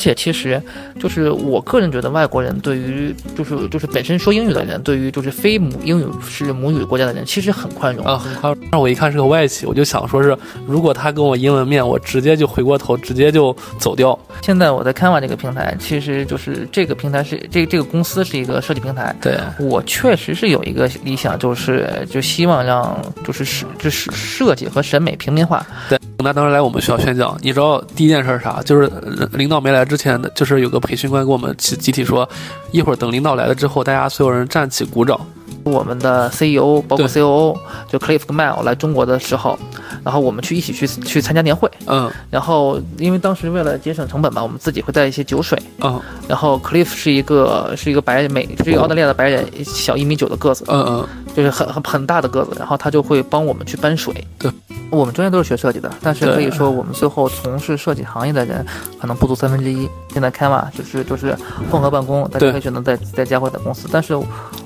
且其实就是我个人觉得，外国人对于就是就是本身说英语的人，对于就是非母英语是母语国家的人，其实很宽容啊，很宽容。但我一看是个外企，我就想说是，如果他跟我英文面，我直接就回过头，直接就走掉。现在我在 Canva 这个平台，其实就是这个平台是这这个公司是一个设计平台。对我确实是有一个理想，就是就希望让就是设就是设计和审美平民化。对，他当时来我们学校宣讲，你知道第一件事啥？就是领导没来之前的，就是有个培训官跟我们集集体说，一会儿等领导来了之后，大家所有人站起鼓掌。我们的 CEO 包括 COO 就 Cliff 跟 Mel 来中国的时候，然后我们去一起去去参加年会，嗯，然后因为当时为了节省成本嘛，我们自己会带一些酒水，嗯，然后 Cliff 是一个是一个白美是一个澳大利亚的白人，小一米九的个子，嗯嗯，就是很很很大的个子，然后他就会帮我们去搬水，对，我们专业都是学设计的，但是可以说我们最后从事设计行业的人可能不足三分之一。现在开嘛，就是就是混合办公，大家可以选择在在家或者在公司，但是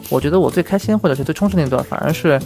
我觉得我最开心或者是最充实那段，反而是，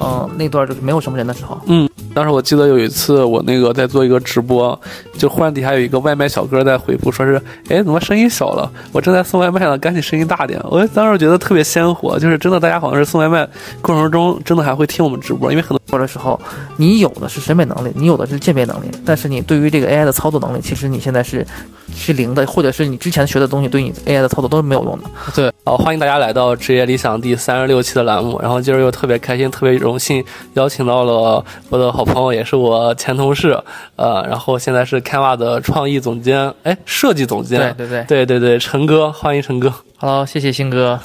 嗯，那段就是没有什么人的时候，嗯。当时我记得有一次，我那个在做一个直播，就忽然底下有一个外卖小哥在回复，说是，哎，怎么声音小了？我正在送外卖呢，赶紧声音大点。我当时觉得特别鲜活，就是真的，大家好像是送外卖过程中真的还会听我们直播，因为很多的时候，你有的是审美能力，你有的是鉴别能力，但是你对于这个 AI 的操作能力，其实你现在是是零的，或者是你之前学的东西对你 AI 的操作都是没有用的。对，好，欢迎大家来到职业理想第三十六期的栏目，然后今儿又特别开心，特别荣幸邀请到了我的好朋友，也是我前同事，呃，然后现在是 Canva 的创意总监，哎，设计总监，对对对对对对，陈哥，欢迎陈哥。Hello，谢谢新哥。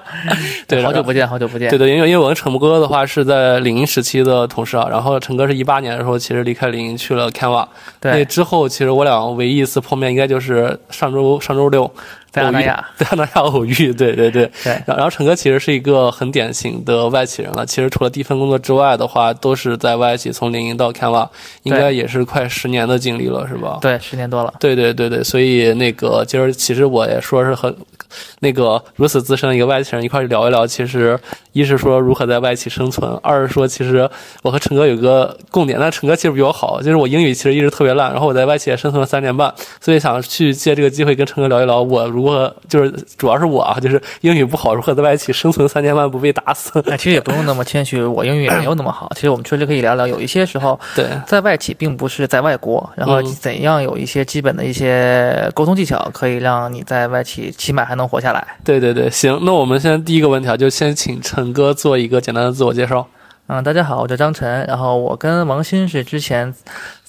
对，好久不见，好久不见。对对，因为因为我跟陈哥的话是在领英时期的同事啊，然后陈哥是一八年的时候其实离开领英去了 Canva，对，之后其实我俩唯一一次碰面应该就是上周上周六。在澳大利亚，在澳大利亚偶遇，对对对。对。然后陈哥其实是一个很典型的外企人了。其实除了第一份工作之外的话，都是在外企，从领英到 Canva，应该也是快十年的经历了，是吧？对，十年多了。对对对对，所以那个今儿其实我也说是很，那个如此资深的一个外企人一块聊一聊，其实一是说如何在外企生存，二是说其实我和陈哥有个共点，但陈哥其实比我好，就是我英语其实一直特别烂，然后我在外企也生存了三年半，所以想去借这个机会跟陈哥聊一聊我。如何就是主要是我啊，就是英语不好，如何在外企生存三年半不被打死？哎，其实也不用那么谦虚，我英语也没有那么好。其实我们确实可以聊聊，有一些时候，对，在外企并不是在外国，然后怎样有一些基本的一些沟通技巧，可以让你在外企起码还能活下来。对对对，行，那我们现在第一个问题啊，就先请陈哥做一个简单的自我介绍。嗯，大家好，我叫张晨，然后我跟王鑫是之前。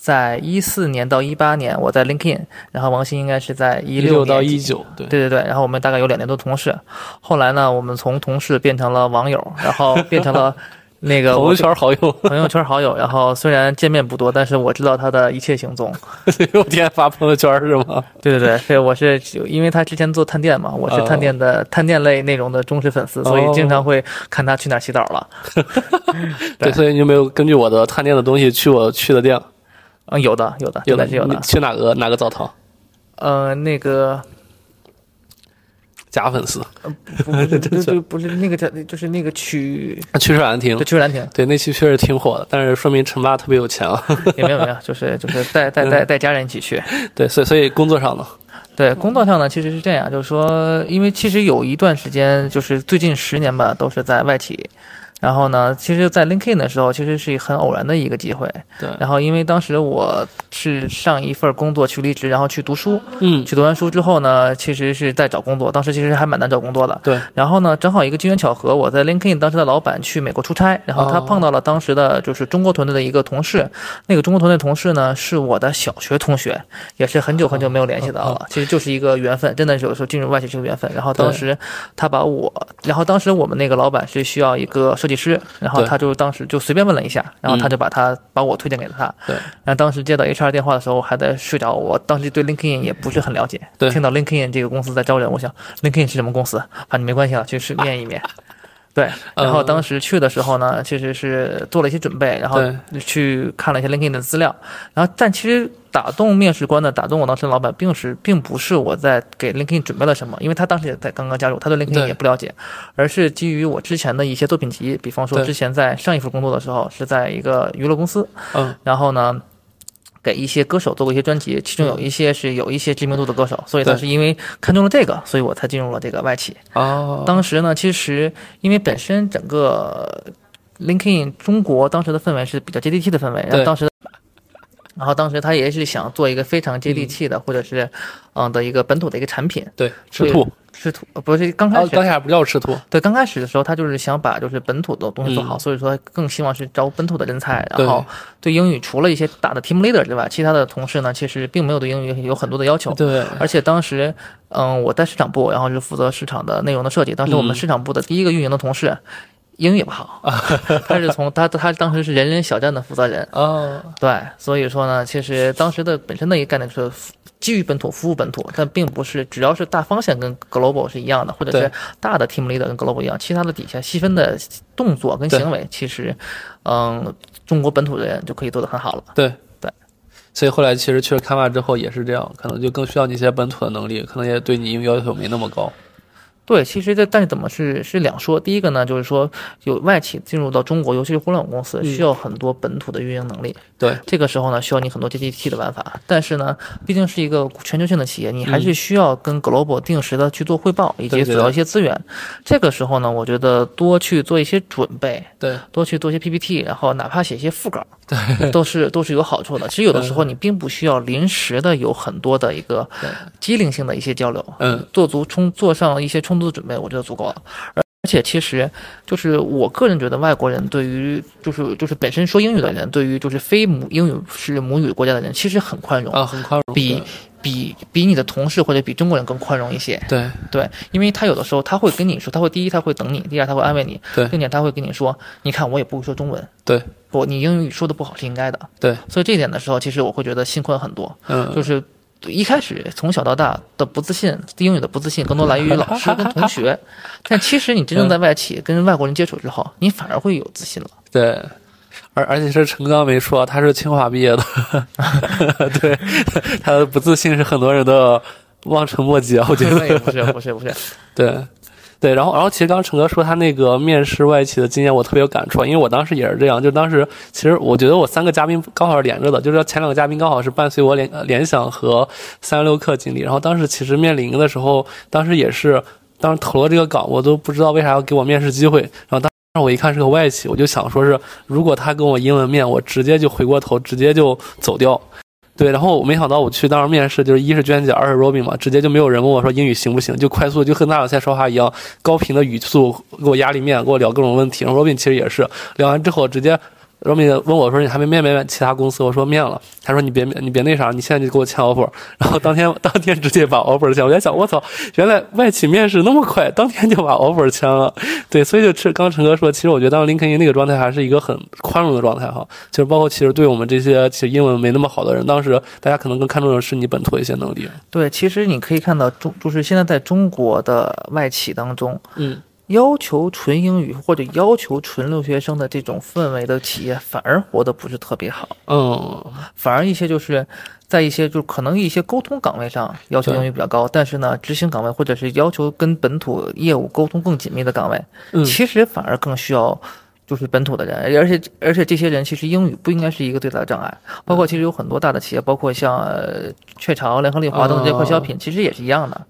在一四年到一八年，我在 LinkedIn，然后王鑫应该是在一六到一九，对对对对，然后我们大概有两年多同事，后来呢，我们从同事变成了网友，然后变成了。那个朋友圈好友，朋友圈好友，然后虽然见面不多，但是我知道他的一切行踪。我天天发朋友圈是吗？对对对，对，我是因为他之前做探店嘛，我是探店的探店类内容的忠实粉丝，所以经常会看他去哪洗澡了。对，所以你有没有根据我的探店的东西去我去的店？嗯，有的，有的，有的是有的。去哪个哪个澡堂？呃，那个。假粉丝，不 是，就不是那个叫，就是那个曲曲水兰亭，曲水兰亭，对，那期确实挺火的，但是说明陈爸特别有钱啊。也没有没有，就是就是带带带带家人一起去。对，所以所以工作上呢？对，工作上呢，其实是这样，就是说，因为其实有一段时间，就是最近十年吧，都是在外企。然后呢，其实，在 LinkedIn 的时候，其实是很偶然的一个机会。对。然后，因为当时我是上一份工作去离职，然后去读书。嗯。去读完书之后呢，其实是在找工作。当时其实还蛮难找工作的。对。然后呢，正好一个机缘巧合，我在 LinkedIn 当时的老板去美国出差，然后他碰到了当时的就是中国团队的一个同事。那个中国团队同事呢，是我的小学同学，也是很久很久没有联系到了。其实就是一个缘分，真的是有时候进入外企是个缘分。然后当时他把我，然后当时我们那个老板是需要一个设计师，然后。他就当时就随便问了一下，然后他就把他把我推荐给了他。对，然后当时接到 HR 电话的时候还在睡着，我当时对 LinkedIn 也不是很了解。对，听到 LinkedIn 这个公司在招人，我想 LinkedIn 是什么公司？反正没关系了，去试面一面。对，然后当时去的时候呢，其实是做了一些准备，然后去看了一些 LinkedIn 的资料，然后但其实打动面试官的、打动我当时的老板，并是并不是我在给 LinkedIn 准备了什么，因为他当时也在刚刚加入，他对 LinkedIn 也不了解，而是基于我之前的一些作品集，比方说之前在上一份工作的时候是在一个娱乐公司，嗯，然后呢。给一些歌手做过一些专辑，其中有一些是有一些知名度的歌手，所以他是因为看中了这个，所以我才进入了这个外企。哦，当时呢，其实因为本身整个 LinkedIn 中国当时的氛围是比较接地气的氛围，然后当时。然后当时他也是想做一个非常接地气的，或者是，嗯的一个本土的一个产品。对，吃兔，吃土呃不是刚开哦，始当下不叫吃兔，对，刚开始的时候，他就是想把就是本土的东西做好，嗯所以说更希望是招本土的人才。然后对英语，除了一些大的 team leader 之外，其他的同事呢，其实并没有对英语有很多的要求。对，而且当时，嗯，我在市场部，然后是负责市场的内容的设计。当时我们嗯市场部的第一个运营的同事，英语也不好，他是从他他当时是人人小站的负责人，哦，对，所以说呢，其实当时的本身的一个概念是基于本土服务本土，但并不是只要是大方向跟 global 是一样的，或者是大的 team leader 跟 global 一样，其他的底下细分的动作跟行为，其实，嗯，中国本土的人就可以做得很好了。对对。所以后来其实去了卡玛之后也是这样，可能就更需要你一些本土的能力，可能也对你要求没那么高。对，其实这但是怎么是是两说。第一个呢，就是说有外企进入到中国，尤其是互联网公司，嗯需要很多本土的运营能力。对，这个时候呢，需要你很多 GPT 的玩法。但是呢，毕竟是一个全球性的企业，你还是需要跟 global 定时的去做汇报，以及索要一些资源。这个时候呢，我觉得多去做一些准备，对，多去做一些 PPT，然后哪怕写一些副稿，对，都是都是有好处的。其实有的时候你并不需要临时的有很多的一个机灵性的一些交流，嗯，做足充做上一些充足的准备，我觉得足够了。而而且其实就是我个人觉得，外国人对于就是就是本身说英语的人，对于就是非母英语是母语国家的人，其实很宽容，啊，很宽容。比比比你的同事或者比中国人更宽容一些。对对，因为他有的时候他会跟你说，他会第一他会等你，第二他会安慰你，对并且他会跟你说，你看我也不会说中文，对不，你英语说的不好是应该的。对，所以这一点的时候，其实我会觉得心宽很多。嗯，就是一开始从小到大的不自信，对英语的不自信，更多来源于老师跟同学。但其实你真正在外企跟外国人接触之后，你反而会有自信了。对。而而且是陈刚没说，他是清华毕业的，对，他的不自信是很多人的望尘莫及啊，我觉得。对不是不是不是，对，对，然后然后其实刚刚陈哥说他那个面试外企的经验，我特别有感触，因为我当时也是这样，就当时其实我觉得我三个嘉宾刚好是连着的，就是前两个嘉宾刚好是伴随我联联想和三十六氪经历，然后当时其实面临的时候，当时也是当时投了这个岗，我都不知道为啥要给我面试机会，然后当时。我一看是个外企，我就想说是，如果他跟我英文面，我直接就回过头，直接就走掉。对，然后我没想到我去当时面试，就是一是娟姐，二是 Robin 嘛，直接就没有人问我说英语行不行，就快速就和娜娜在说话一样，高频的语速给我压力面，给我聊各种问题。然后 Robin 其实也是聊完之后直接。Robin 问我说：“你还没面没面其他公司？”我说：“面了。”他说：“你别你别那啥，你现在就给我签 offer。”然后当天当天直接把 offer 签。我在想，我操，原来外企面试那么快，当天就把 offer 签了。对，所以就是刚陈哥说，其实我觉得当时林肯英那个状态还是一个很宽容的状态哈。就是包括其实对我们这些其实英文没那么好的人，当时大家可能更看重的是你本土一些能力。对，其实你可以看到中，就是现在在中国的外企当中，嗯，要求纯英语或者要求纯留学生的这种氛围的企业，反而活得不是特别好。嗯，反而一些就是在一些就可能一些沟通岗位上要求英语比较高，但是呢，执行岗位或者是要求跟本土业务沟通更紧密的岗位，嗯其实反而更需要。就是本土的人，而且而且这些人其实英语不应该是一个最大的障碍，包括其实有很多大的企业，包括像呃雀巢、联合利华等等这些快消品，其实也是一样的。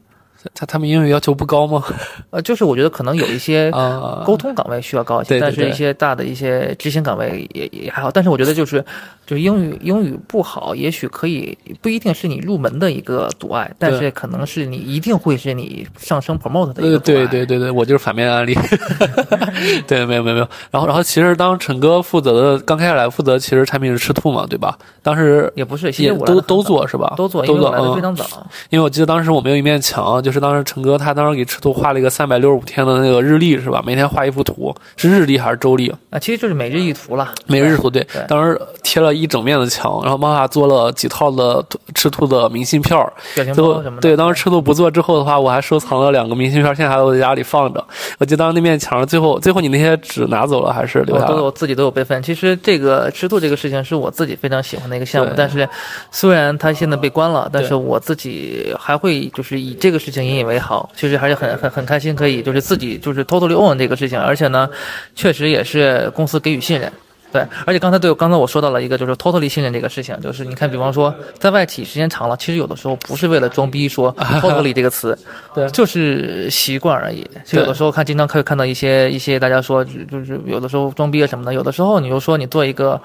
他他们英语要求不高吗？呃，就是我觉得可能有一些啊，沟通岗位需要高一些，但是一些大的一些执行岗位也也还好。但是我觉得就是就是英语英语不好，也许可以不一定是你入门的一个阻碍，但是可能是你一定会是你上升 promote 的一呃，个阻碍。对对对对，我就是反面案例。对，没有没有没有。然后然后，其实当陈哥负责的刚开始来负责，其实产品是吃兔嘛，对吧？当时也不是，都都做是吧？都做，都做因为我来的非嗯。常早。因为我记得当时我们有一面墙，就是当时陈哥他当时给赤兔画了一个三百六十五天的那个日历是吧？每天画一幅图，是日历还是周历？啊，其实就是每日一图了。每日图对对，当时贴了一整面的墙，然后妈妈做了几套的赤兔的明信片儿，表情最后包什么的。对，当时赤兔不做之后的话，我还收藏了两个明信片，现在还都在家里放着。我记得当时那面墙上最后最后你那些纸拿走了还是留我下了？都我自己都有备份。其实这个赤兔这个事情是我自己非常喜欢的一个项目，但是虽然它现在被关了，但是我自己还会就是以这个事情引以为豪，其实还是很很很开心，可以就是自己就是 totally own 这个事情，而且呢，确实也是公司给予信任。对，而且刚才对刚才我说到了一个就是 totally 信任这个事情，就是你看，比方说在外企时间长了，其实有的时候不是为了装逼说 totally 这个词，对就是习惯而已。就有的时候看经常可以看到一些一些大家说就就是有的时候装逼啊什么的，有的时候你就说你做一个。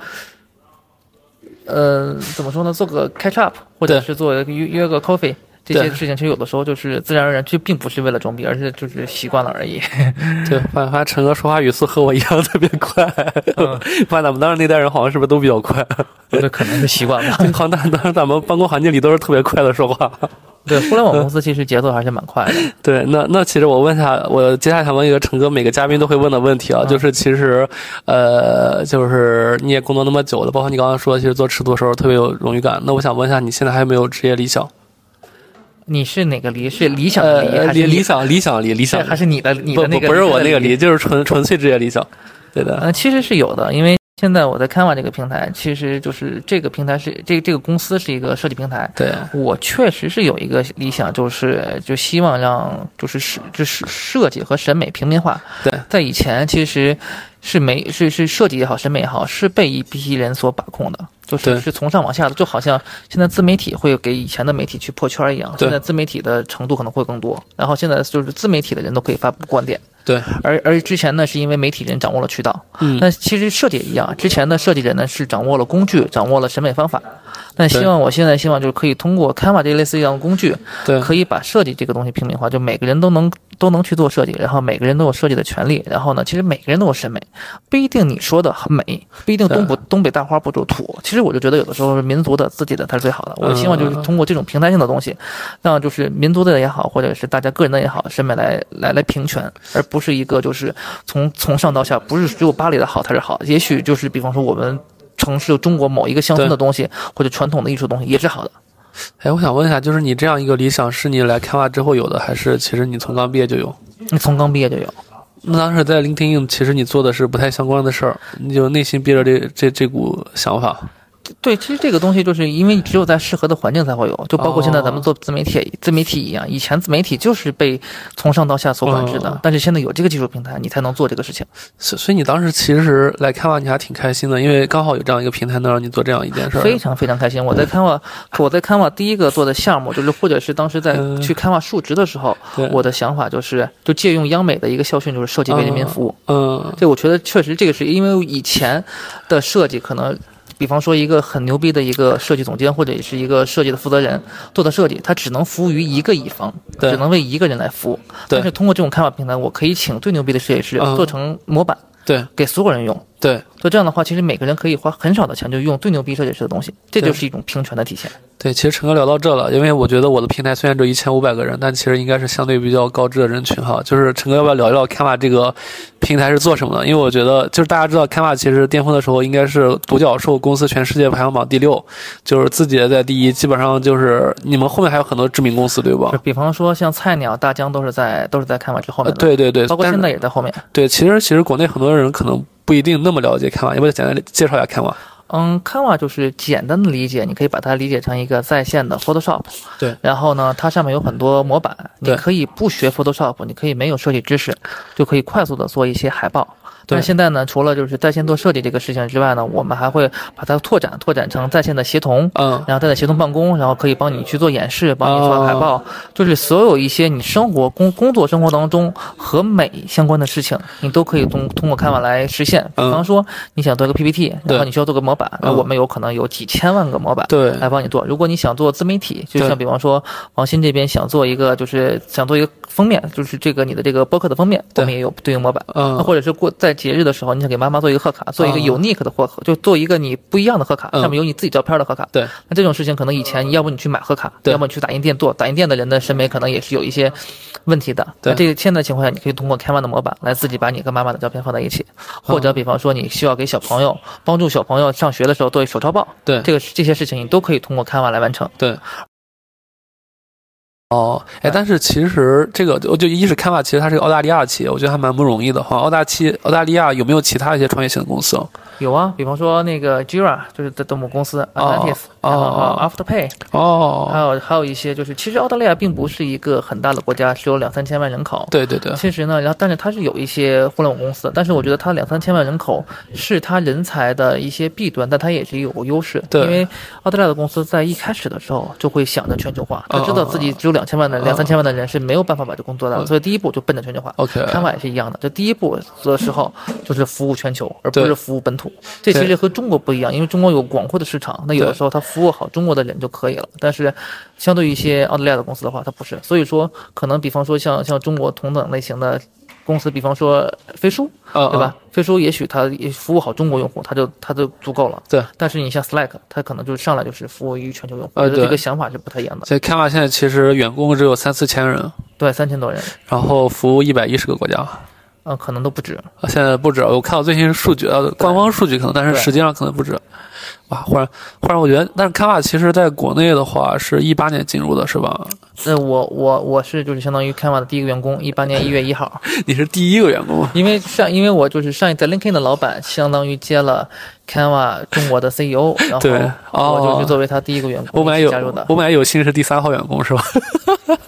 呃，怎么说呢？做个 catch up，或者是做一个约约个 coffee，这些事情其实有的时候就是自然而然，就并不是为了装逼，而是就是习惯了而已。对，发现发现陈哥说话语速和我一样特别快，嗯发现咱们当时那代人好像是不是都比较快？这可能是习惯吧。好那当当时咱们办公环境里都是特别快的说话。对，互联网公司其实节奏还是蛮快的。对，那那其实我问一下，我接下来想问一个陈哥，每个嘉宾都会问的问题啊，嗯就是其实，呃，就是你也工作那么久了，包括你刚刚说，其实做尺度的时候特别有荣誉感。那我想问一下，你现在还有没有职业理想？你是哪个离？是理想的离，呃，还是你理理想理想离理想还是你的你不的那个？不不是我那个离，。就是纯纯粹职业理想。对的，嗯，其实是有的，因为现在我在 Canva 这个平台，其实就是这个平台是这这个公司是一个设计平台。对，我确实是有一个理想，就是就希望让就是设就是设计和审美平民化。对，在以前其实是没是是设计也好，审美也好，是被一批人所把控的，就是是从上往下的，就好像现在自媒体会给以前的媒体去破圈一样。现在自媒体的程度可能会更多，然后现在就是自媒体的人都可以发布观点。对，而而之前呢，是因为媒体人掌握了渠道，嗯那其实设计也一样，之前的设计人呢是掌握了工具，掌握了审美方法。但希望我现在希望就是可以通过 Canva 这类似一样的工具，对，可以把设计这个东西平民化，就每个人都能都能去做设计，然后每个人都有设计的权利，然后呢，其实每个人都有审美，不一定你说的很美，不一定东北东北大花不就土。其实我就觉得有的时候是民族的自己的才是最好的。我希望就是通过这种平台性的东西，让就是民族的也好，或者是大家个人的也好，审美来来来平权，而不是一个就是从从上到下，不是只有巴黎的好才是好，也许就是比方说我们。城市中国某一个乡村的东西，或者传统的艺术东西也是好的。哎，我想问一下，就是你这样一个理想，是你来 Canva 之后有的，还是其实你从刚毕业就有？你从刚毕业就有。那当时在 LinkedIn，其实你做的是不太相关的事儿，你就内心憋着这这这股想法。对，其实这个东西就是因为只有在适合的环境才会有，就包括现在咱们做自媒体，自媒体一样，以前自媒体就是被从上到下所管制的，哦但是现在有这个技术平台，你才能做这个事情。所所以你当时其实来 Canva 你还挺开心的，因为刚好有这样一个平台能让你做这样一件事儿。非常非常开心。我在 Canva，我在 Canva 第一个做的项目就是，或者是当时在嗯去 Canva 述职的时候，对我的想法就是，就借用央美的一个校训，就是设计为人民服务。嗯，这我觉得确实这个是因为以前的设计可能。比方说，一个很牛逼的一个设计总监或者是一个设计的负责人做的设计，他只能服务于一个乙方，对只能为一个人来服务。但是通过这种开发平台，我可以请最牛逼的设计师嗯做成模板，对给所有人用。对所以这样的话，其实每个人可以花很少的钱就用最牛逼设计师的东西，这就是一种平权的体现。对，其实陈哥聊到这了，因为我觉得我的平台虽然只有一千五百个人，但其实应该是相对比较高知的人群哈。就是陈哥要不要聊一聊 Canva 这个平台是做什么的？因为我觉得就是大家知道 Canva 其实巅峰的时候应该是独角兽公司全世界排行榜第六，就是字节在第一，基本上就是你们后面还有很多知名公司对吧？比方说像菜鸟、大疆都是在都是在看完之后呃，面的，对对对，包括现在也在后面。对，其实其实国内很多人可能不一定那么了解 Canva，要不要简单地介绍一下 Canva？嗯，Canva 就是简单的理解，你可以把它理解成一个在线的 Photoshop。对。然后呢，它上面有很多模板，你可以不学 Photoshop，你可以没有设计知识，就可以快速的做一些海报。但现在呢，除了就是在线做设计这个事情之外呢，我们还会把它拓展，拓展成在线的协同。嗯，然后在线协同办公，然后可以帮你去做演示，帮你做海报，就是所有一些你生活工工作生活当中和美相关的事情，你都可以通通过 Canva 来实现。比嗯方说，你想做一个 PPT，然后你需要做个模板，那嗯我们有可能有几千万个模板。对来帮你做。如果你想做自媒体，就像比方说王鑫这边想做一个，就是想做一个封面，就是这个你的这个播客的封面，对我们也有对应模板。嗯那或者是过在节日的时候，你想给妈妈做一个贺卡，做一个嗯 unique 的贺，就做一个你不一样的贺卡，嗯上面有你自己照片的贺卡。对，那这种事情可能以前要不你去买贺卡，对要么你去打印店做，打印店的人的审美可能也是有一些问题的。对那这个现在情况下，你可以通过 Canva 的模板来自己把你跟妈妈的照片放在一起，或者比方说你需要给小朋友帮助小朋友上学的时候做手抄报，对这个这些事情你都可以通过 Canva 来完成。对。哦，哎，但是其实这个，我就一是 Canva，其实它是个澳大利亚企业，我觉得还蛮不容易的哈。澳大企澳大利亚有没有其他一些创业型的公司？有啊，比方说那个 Jira 就是的的母公司哦 Atlantis，然后哦 Afterpay，哦还哦，有还有一些就是，其实澳大利亚并不是一个很大的国家，只有两三千万人口。对对对，其实呢，然后但是它是有一些互联网公司，但是我觉得它两三千万人口是它人才的一些弊端，但它也是有个优势。对因为澳大利亚的公司在一开始的时候就会想着全球化，他知道自己只有两千万的、嗯两三千万的人是没有办法把这工作的，嗯。所以第一步就奔着全球化。OK 看法也是一样的，这第一步的时候就是服务全球，而不是服务本土。这其实和中国不一样，因为中国有广阔的市场，那有的时候它服务好中国的人就可以了。但是，相对于一些澳大利亚的公司的话，它不是。所以说，可能比方说像像中国同等类型的公司，比方说飞书，嗯对吧？？飞书也许它也服务好中国用户，它就它就足够了。对。但是你像 Slack，它可能就上来就是服务于全球用户，这个想法是不太一样的。所以 Canva 现在其实员工只有三四千人，对，三千多人，然后服务一百一十个国家。嗯、可能都不止。啊现在不止，我看到最新数据，呃，官方数据可能，但是实际上可能不止。哇，忽然忽然，我觉得，但是 Canva 其实在国内的话是一八年进入的，是吧？那我我我是就是相当于 Canva 的第一个员工，一八年一月一号。你是第一个员工，因为上，因为我就是上一在 LinkedIn 的老板，相当于接了 Canva 中国的 CEO，然对后我哦就是作为他第一个员工我本来有加入的，我本来有幸是第三号员工，是吧？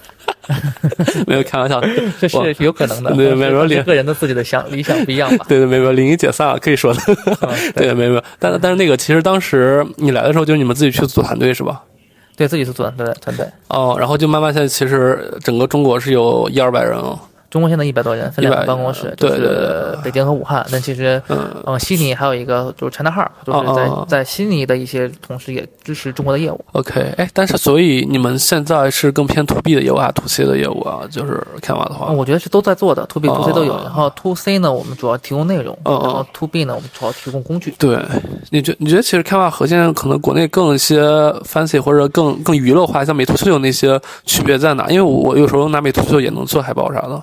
没有开玩笑，这是有可能的。对没有但是个人的自己的想理想不一样吧？对对，没有，零一解散了，可以说的。嗯对，没有没有，但但是那个其实当时你来的时候，就是你们自己去组团队是吧？对自己是组团队团队。哦，然后就慢慢现在其实整个中国是有一二百人哦。中国现在一百多人，分两个办公室，对对就是北京和武汉。但其实，嗯，嗯，悉尼还有一个就是 China Hub，就是在在悉尼的一些同事也支持中国的业务。OK，哎，但是所以你们现在是更偏 to B 的业务啊，to C 的业务啊，就是 Canva 的话嗯，，我觉得是都在做的，to B、to C 都有。哦然后 to C 呢，我们主要提供内容；然后 to B 呢，我们主要提供工具。对，你觉你觉得其实 Canva 和现在可能国内更一些 fancy 或者更更娱乐化，像美图秀秀那些区别在哪？因为我我有时候拿美图秀秀也能做海报啥的。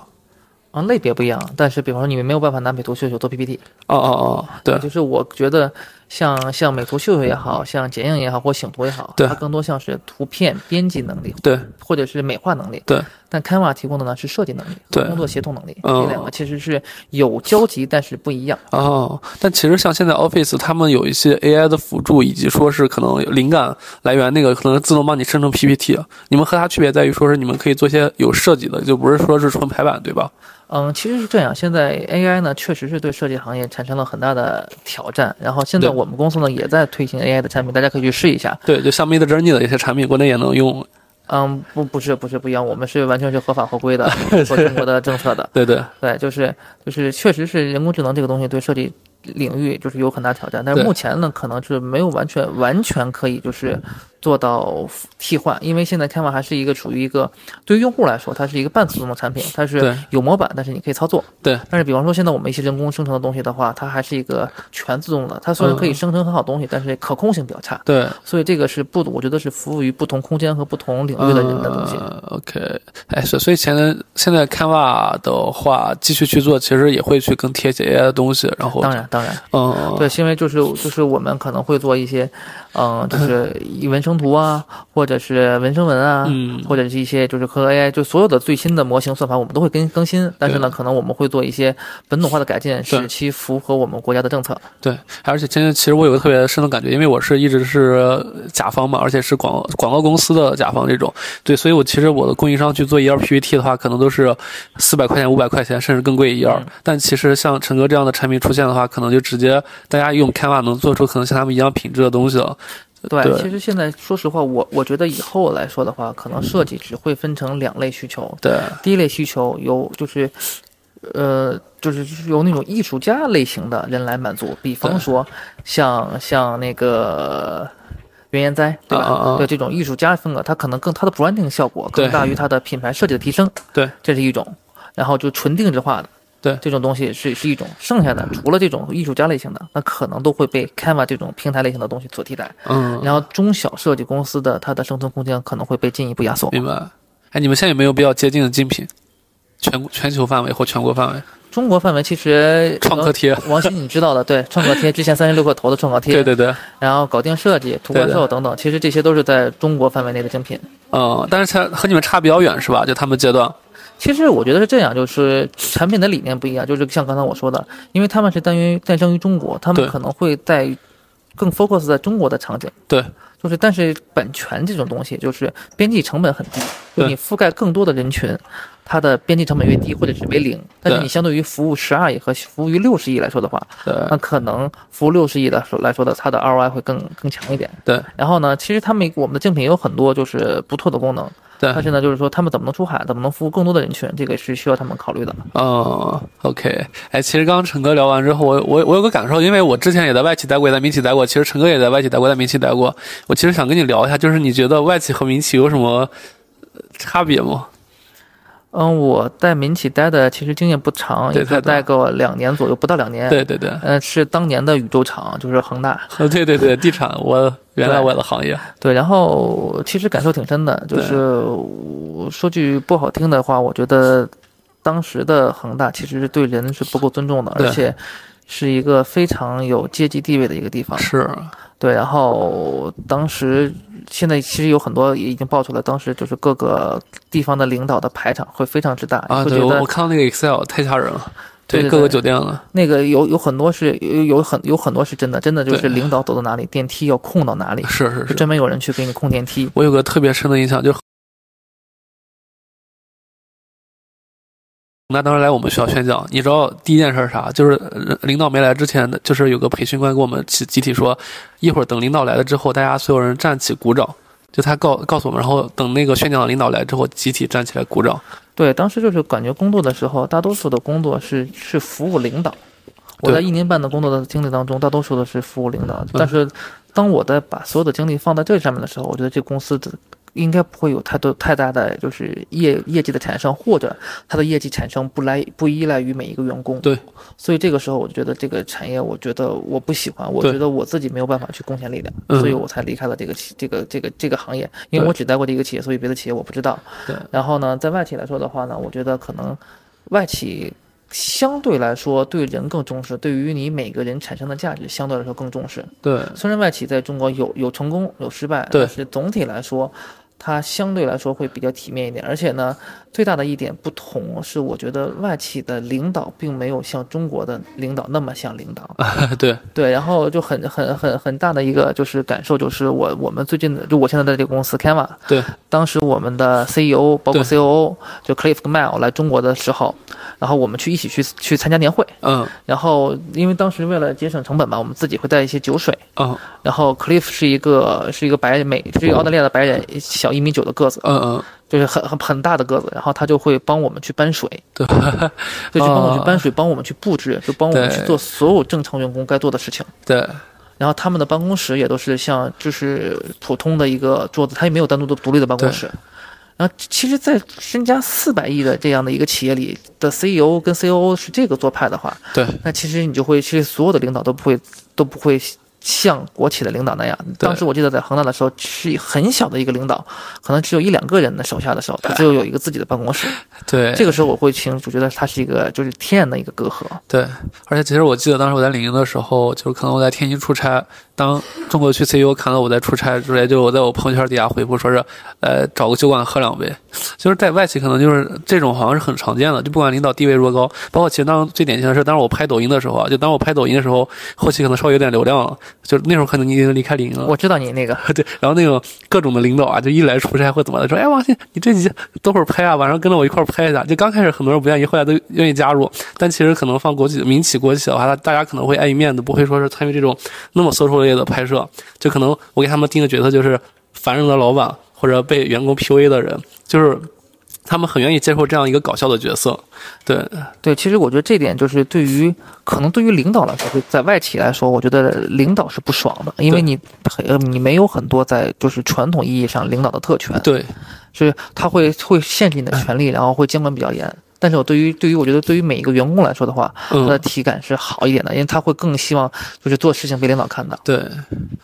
啊，类别不一样，但是比方说你们没有办法拿美图秀秀做 PPT，哦哦哦，对就是我觉得像像美图秀秀也好像剪映也好或醒图也好，它更多像是图片编辑能力对或者是美化能力，对。但 Canva 提供的呢是设计能力对和工作协同能力，嗯这两个其实是有交集，但是不一样。哦，但其实像现在 Office 他们有一些 AI 的辅助，以及说是可能灵感来源，那个可能自动帮你生成 PPT。你们和它区别在于说是你们可以做一些有设计的，就不是说是纯排版，对吧？嗯，其实是这样，现在 AI 呢确实是对设计行业产生了很大的挑战，然后现在我们公司呢也在推行 AI 的产品，大家可以去试一下。对，就像 Mid Journey 的一些产品，国内也能用。嗯，不，不是，不是不一样，我们是完全是合法合规的，做中国的政策的。对对对，就是就是，确实是人工智能这个东西对设计领域就是有很大挑战，但是目前呢，可能是没有完全完全可以就是做到替换，因为现在 Canva 还是一个处于一个对于用户来说，它是一个半自动的产品，它是有模板，但是你可以操作。对。但是比方说现在我们一些人工生成的东西的话，它还是一个全自动的，它虽然可以嗯生成很好东西，但是可控性比较差，对，所以这个是不，我觉得是服务于不同空间和不同领域的人的东西。呃 OK，哎，是所以现在现在 Canva 的话，继续去做，其实也会去更贴切 AI 的东西，然后当然，当然。嗯，对，因为就是就是我们可能会做一些，嗯，就是 以文生图啊，或者是文生文啊，嗯或者是一些就是和 AI 就所有的最新的模型算法，我们都会更更新。但是呢，可能我们会做一些本土化的改进，使其符合我们国家的政策。对，而且今天其实我有个特别深的感觉，因为我是一直是甲方嘛，而且是广广告公司的甲方这种，对，所以我其实我的供应商去做一页 PPT 的话，可能都是四百块钱、五百块钱，甚至更贵一页。嗯但其实像陈哥这样的产品出现的话，可能就直接大家用 Canva 能做出可能像他们一样品质的东西了。对，对其实现在说实话，我我觉得以后来说的话，可能设计只会分成两类需求。对，第一类需求有就是，呃，就是是由那种艺术家类型的人来满足，比方说像像那个原研哉，对吧？啊啊啊对这种艺术家风格，它可能更它的 branding 效果更大于它的品牌设计的提升，对，这是一种。然后就纯定制化的，对这种东西是是一种。剩下的除了这种艺术家类型的，那可能都会被 Canva 这种平台类型的东西所替代。嗯，然后中小设计公司的它的生存空间可能会被进一步压缩。明白。哎，你们现在有没有比较接近的精品？全全球范围或全国范围？中国范围其实创可贴，王鑫你知道的，对，创可贴之前三十六氪投的创可贴，对对对，然后搞定设计、图怪对的兽等等，其实这些都是在中国范围内的精品。嗯，但是它和你们差比较远是吧？就他们阶段，其实我觉得是这样，就是产品的理念不一样，就是像刚才我说的，因为他们是诞于诞生于中国，他们可能会在更 focus 在中国的场景。对，就是但是版权这种东西，就是边际成本很低，就你覆盖更多的人群，它的边际成本越低，或者是为零。但是你相对于服务十二亿和服务于六十亿来说的话，那可能服务六十亿的说来说的，它的 ROI 会更更强一点。对然后呢，其实他们我们的竞品也有很多就是不错的功能，对但是呢，就是说他们怎么能出海，怎么能服务更多的人群，这个是需要他们考虑的。哦，OK，哎，其实刚刚陈哥聊完之后，我我我有个感受，因为我之前也在外企待过，也在民企待过，其实陈哥也在外企待过，在民企待过。我其实想跟你聊一下，就是你觉得外企和民企有什么呃差别吗？嗯，我在民企待的其实经验不长，也就对太短待个两年左右，不到两年。对对对，呃，是当年的宇宙厂，就是恒大。呃 对对对，地产，我原来对我的行业，对，然后其实感受挺深的，就是说句不好听的话，我觉得当时的恒大其实是对人是不够尊重的，而且是一个非常有阶级地位的一个地方。是，对，然后当时现在其实有很多也已经爆出来，当时就是各个地方的领导的排场会非常之大，啊，对我看到那个 Excel 太吓人了，对对各个酒店了，那个有有很多是有有很有很多是真的，真的就是领导走到哪里，电梯要控到哪里，是是，是。专门有人去给你控电梯。我有个特别深的印象，就那当时来我们学校宣讲，你知道第一件事是啥？就是呃领导没来之前，就是有个培训官跟我们集集体说，一会儿等领导来了之后，大家所有人站起鼓掌。就他告告诉我们，然后等那个宣讲的领导来之后，集体站起来鼓掌。对，当时就是感觉工作的时候，大多数的工作是是服务领导。我在一年半的工作的经历当中，大多数的是服务领嗯导。但是，当我在把所有的精力放在这上面的时候，我觉得这公司的应该不会有太多太大的就是业业绩的产生，或者它的业绩产生不来不依赖于每一个员工。对，所以这个时候我就觉得这个产业，我觉得我不喜欢，我觉得我自己没有办法去贡献力量，嗯所以我才离开了这个企这个这个这个行业。因为我只待过这个企业，所以别的企业我不知道。对，然后呢，在外企来说的话呢，我觉得可能外企相对来说对人更重视，对于你每个人产生的价值相对来说更重视。对虽然外企在中国有有成功有失败，对但是总体来说，它相对来说会比较体面一点。而且呢，最大的一点不同是，我觉得外企的领导并没有像中国的领导那么像领导。对。对，然后就很很很很大的一个就是感受，就是我我们最近的，就我现在在这个公司 Canva，对当时我们的 CEO 包括 COO 就 Cliff Gmale 来中国的时候，然后我们去一起去去参加年会，嗯。然后因为当时为了节省成本嘛，我们自己会带一些酒水，嗯。然后 Cliff 是一个是一个白人美是一个澳大利亚的白人，小一米九的个子，嗯嗯，就是很很很大的个子，然后他就会帮我们去搬水，对。就去帮我们去搬水，帮我们去布置，就帮我们去做所有正常员工该做的事情。对。然后他们的办公室也都是像就是普通的一个桌子，他也没有单独的独立的办公室。然后其实，在身家四百亿的这样的一个企业里的 CEO 跟 COO 是这个做派的话，对。那其实你就会，其实所有的领导都不会都不会像国企的领导那样。当时我记得在恒大的时候，是很小的一个领导，可能只有一两个人的手下的时候，他只有有一个自己的办公室。对，这个时候我会清楚觉得他是一个就是天然的一个隔阂。对，而且其实我记得当时我在领英的时候，就是可能我在天津出差，当中国区 CEO 看到我在出差，之类就我在我朋友圈底下回复说是，呃，找个酒馆喝两杯。就是在外企可能就是这种好像是很常见的，就不管领导地位多高，包括其实当时最典型的是，当时我拍抖音的时候啊，就当我拍抖音的时候，后期可能稍微有点流量了，就那时候可能你已经离开领英了。我知道你那个，对，然后那种各种的领导啊，就一来出差或怎么的，说，哎，王鑫，你这集等会儿拍啊，晚上跟着我一块儿拍一下。就刚开始很多人不愿意，后来都愿意加入。但其实可能放国企、民企、国企的话，大大家可能会碍于面子，不会说是参与这种那么 social 类的拍摄。就可能我给他们定的角色，就是烦人的老板或者被员工 PUA 的人，就是他们很愿意接受这样一个搞笑的角色。对，对，其实我觉得这点就是对于可能对于领导来说，在外企来说，我觉得领导是不爽的，因为你很你没有很多在就是传统意义上领导的特权，对，是他会会限制你的权利，然后会监管比较严。但是我对于对于我觉得对于每一个员工来说的话，他的嗯，体感是好一点的，因为他会更希望就是做事情被领导看到。对，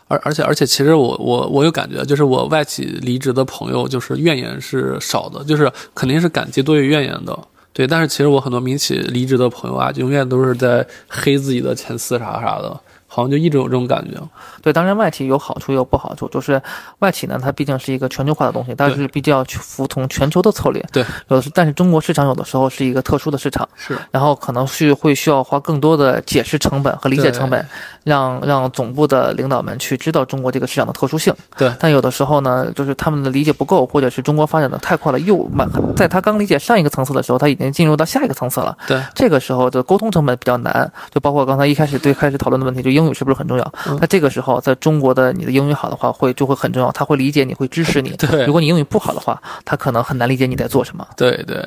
而而且而且，其实我我我有感觉，就是我外企离职的朋友，就是怨言是少的，就是肯定是感激多于怨言的。对，但是其实我很多民企离职的朋友啊，永远都是在黑自己的前司啥啥的，好像就一直有这种感觉。对，当然外企有好处也有不好处，就是外企呢，它毕竟是一个全球化的东西，但是必须要去服从全球的策略。对，有的是，但是中国市场有的时候是一个特殊的市场，是，然后可能是会需要花更多的解释成本和理解成本，让让总部的领导们去知道中国这个市场的特殊性。对，但有的时候呢，就是他们的理解不够，或者是中国发展的太快了，又慢，在他刚理解上一个层次的时候，他已经进入到下一个层次了。对，这个时候的沟通成本比较难，就包括刚才一开始最开始讨论的问题，就英语是不是很重要？那这个时候，在中国的你的英语好的话，会就会很重要，他会理解你，会支持你。对，如果你英语不好的话，他可能很难理解你在做什么。对对，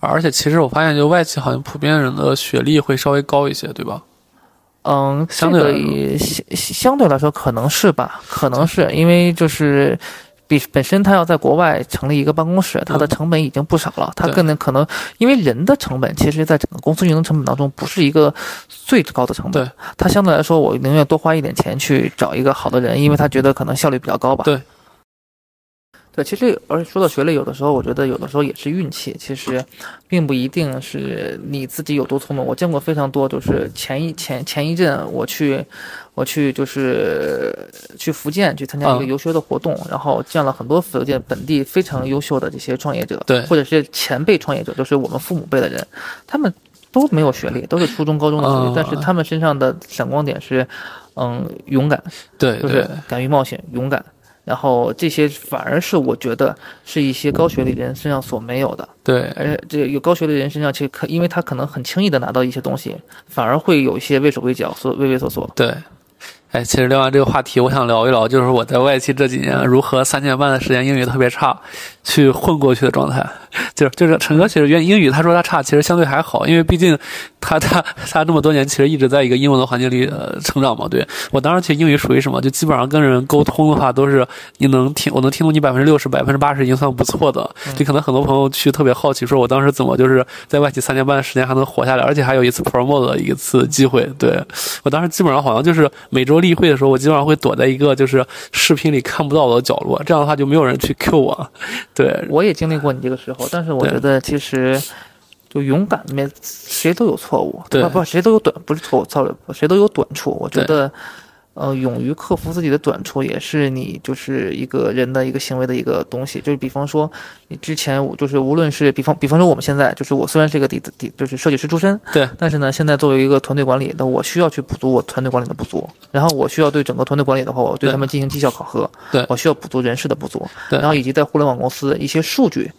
而且其实我发现，就外企好像普遍人的学历会稍微高一些，对吧？嗯，相对相相对来说可能是吧，可能是因为就是比本身他要在国外成立一个办公室，他的成本已经不少了，他更可能因为人的成本，其实在整个公司运营成本当中不是一个最高的成本。对，他相对来说，我宁愿多花一点钱去找一个好的人，因为他觉得可能效率比较高吧。对。对，其实而且说到学历，有的时候我觉得有的时候也是运气，其实并不一定是你自己有多聪明。我见过非常多，就是前一前前一阵我去我去就是去福建去参加一个游学的活动，然后见了很多福建本地非常优秀的这些创业者，对，或者是前辈创业者，就是我们父母辈的人，他们都没有学历，都是初中高中的学历，但是他们身上的闪光点是，嗯，勇敢，对，就是敢于冒险，勇敢。然后这些反而是我觉得是一些高学历人身上所没有的，对，而且这有高学历人身上其实可，因为他可能很轻易的拿到一些东西，反而会有一些畏手畏脚，所畏畏缩缩。对，哎，其实聊完这个话题，我想聊一聊，就是我在外企这几年如何三年半的时间英语特别差，去混过去的状态。就是就是陈哥，其实原英语他说他差，其实相对还好，因为毕竟他他他这么多年其实一直在一个英文的环境里呃成长嘛。对我当时其实英语属于什么，就基本上跟人沟通的话都是你能听，我能听懂你百分之六十、百分之八十已经算不错的。就可能很多朋友去特别好奇，说我当时怎么就是在外企三年半的时间还能活下来，而且还有一次 promo 的一次机会。对我当时基本上好像就是每周例会的时候，我基本上会躲在一个就是视频里看不到的角落，这样的话就没有人去 Q 我。对我也经历过你这个时候。但是我觉得其实，就勇敢里面谁都有错误，对不？谁都有短，不是错误，错误，谁都有短处。我觉得，呃，勇于克服自己的短处，也是你就是一个人的一个行为的一个东西。就是比方说，你之前就是无论是比方，比方说我们现在就是我虽然是一个底底就是设计师出身，对，但是呢，现在作为一个团队管理的，我需要去补足我团队管理的不足。然后我需要对整个团队管理的话，我对他们进行绩效考核，对我需要补足人事的不足，对，然后以及在互联网公司一些数据。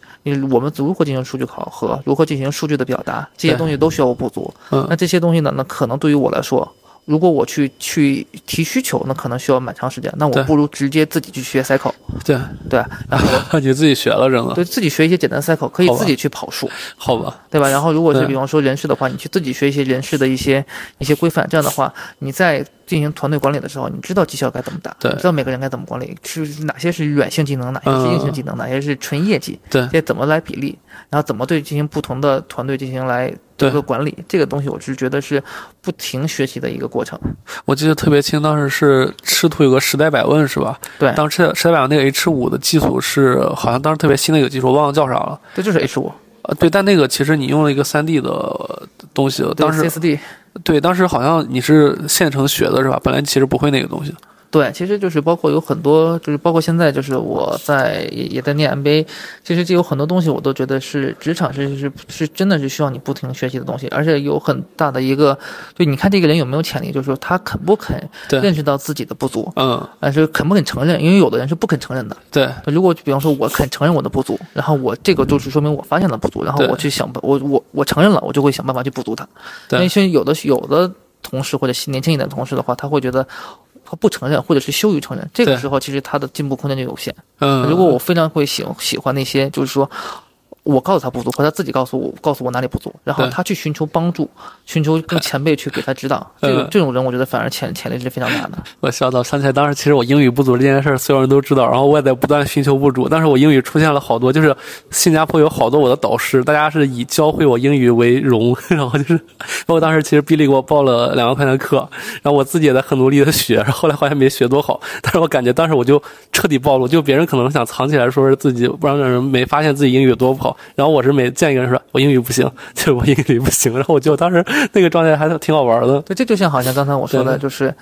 我们如何进行数据考核？如何进行数据的表达？这些东西都需要我补足。嗯，那这些东西呢？那可能对于我来说，如果我去去提需求，那可能需要蛮长时间。那我不如直接自己去学 cycle。对对，然后 你自己学了，扔了。对自己学一些简单 cycle，可以自己去跑数。好吧。对吧？然后如果是比方说人事的话，你去自己学一些人事的一些一些规范。这样的话，你在进行团队管理的时候，你知道绩效该怎么打，对，知道每个人该怎么管理，是哪些是软性技能，哪些是硬性技能，哪些是纯业绩，对，这怎么来比例？然后怎么对进行不同的团队进行来这个管理？这个东西我是觉得是不停学习的一个过程。我记得特别清，当时是赤兔有个时代百问是吧？对，当时时代百问那个 H 五的技术是好像当时特别新的一个技术，我忘了叫啥了。对，就是 H 五。呃，对，但那个其实你用了一个三 D 的东西，当时 CSD。对，当时好像你是现成学的是吧？本来其实不会那个东西。对，其实就是包括有很多，就是包括现在，就是我在也也在念 MBA，其实就有很多东西，我都觉得是职场是是是真的是需要你不停学习的东西，而且有很大的一个，就你看这个人有没有潜力，就是说他肯不肯认识到自己的不足，嗯，但是肯不肯承认，因为有的人是不肯承认的，对。如果比方说我肯承认我的不足，然后我这个就是说明我发现了不足，然后我去想我我我承认了，我就会想办法去补足它。对。那些有的有的同事或者年轻一点的同事的话，他会觉得。他不承认，或者是羞于承认，这个时候其实他的进步空间就有限。嗯，如果我非常会喜喜欢那些，就是说。我告诉他不足，或他自己告诉我，告诉我哪里不足，然后他去寻求帮助，寻求跟前辈去给他指导。这种这种人，我觉得反而潜潜力是非常大的。我笑到想起来，当时其实我英语不足这件事儿，所有人都知道，然后我也在不断寻求不足。但是我英语出现了好多，就是新加坡有好多我的导师，大家是以教会我英语为荣。然后就是，包括当时其实比利给我报了两万块钱课，然后我自己也在很努力的学，然后后来好像没学多好。但是我感觉当时我就彻底暴露，就别人可能想藏起来，说是自己不让人没发现自己英语有多不好。然后我是每见一个人说我英语不行，就是我英语不行，然后我就当时那个状态还挺好玩的。对，这就像好像刚才我说的，就是，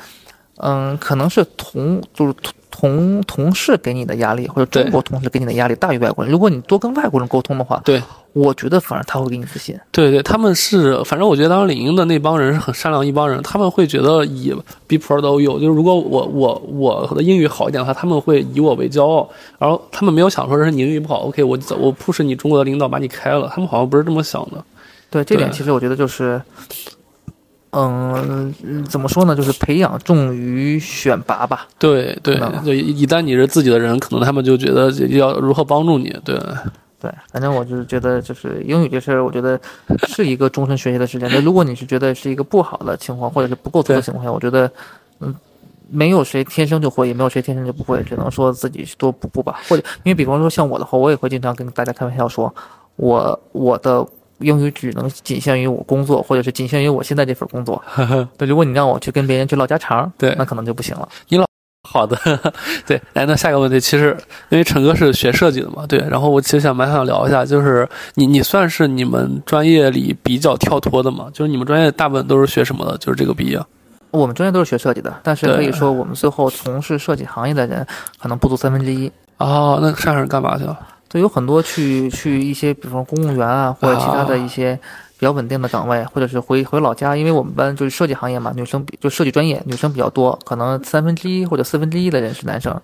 嗯，可能是同就是同同同事给你的压力，或者中国同事给你的压力大于外国人。如果你多跟外国人沟通的话，对我觉得反而他会给你自信。对对，他们是，反正我觉得当时领英的那帮人是很善良一帮人，他们会觉得以 be proud of you，，就是如果我我我的英语好一点的话，他们会以我为骄傲，然后他们没有想说是你英语不好，OK，我走我 push 你中国的领导把你开了，他们好像不是这么想的。对这点，其实我觉得就是，嗯，怎么说呢？就是培养重于选拔吧。对对嗯对，一旦你是自己的人，可能他们就觉得要如何帮助你。对对，反正我就是觉得，就是英语这事儿，我觉得是一个终身学习的事情。那如果你是觉得是一个不好的情况，或者是不够多的情况下，我觉得，嗯，没有谁天生就会，也没有谁天生就不会，只能说自己多补补吧。或者，因为比方说像我的话，我也会经常跟大家开玩笑说，我我的英语只能仅限于我工作，或者是仅限于我现在这份工作。对，如果你让我去跟别人去唠家常，对那可能就不行了。你老好的，对，来，那下一个问题，其实因为陈哥是学设计的嘛，对，然后我其实想蛮想聊一下，就是你你算是你们专业里比较跳脱的嘛？就是你们专业大部分都是学什么的？就是这个毕业。我们专业都是学设计的，但是可以说我们最后从事设计行业的人可能不足三分之一。哦，那上人干嘛去了？对，有很多去去一些，比方说公务员啊，或者其他的一些比较稳定的岗位，或者是回回老家，因为我们班就是设计行业嘛，女生比就设计专业女生比较多，可能三分之一或者四分之一的人是男生，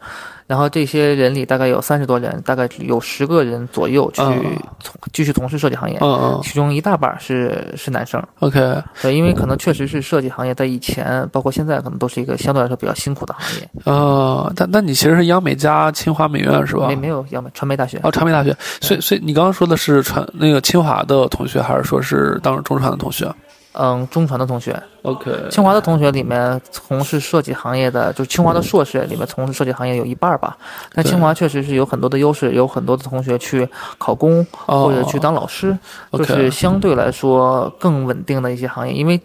然后这些人里大概有三十多人，大概有十个人左右去嗯从继续从事设计行业，嗯嗯其中一大半是是男生。，OK，对，因为可能确实是设计行业在以前，包括现在，可能都是一个相对来说比较辛苦的行业。呃，但那你其实是央美加清华美院是吧没？没有央美传媒大学，哦，传媒大学，所以所以你刚刚说的是传那个清华的同学，还是说是当时中传的同学嗯，中传的同学，？OK，清华的同学里面从事设计行业的，就是清华的硕士里面从事设计行业有一半儿吧。但清华确实是有很多的优势，有很多的同学去考公哦，或者去当老师，就是相对来说更稳定的一些行业。因为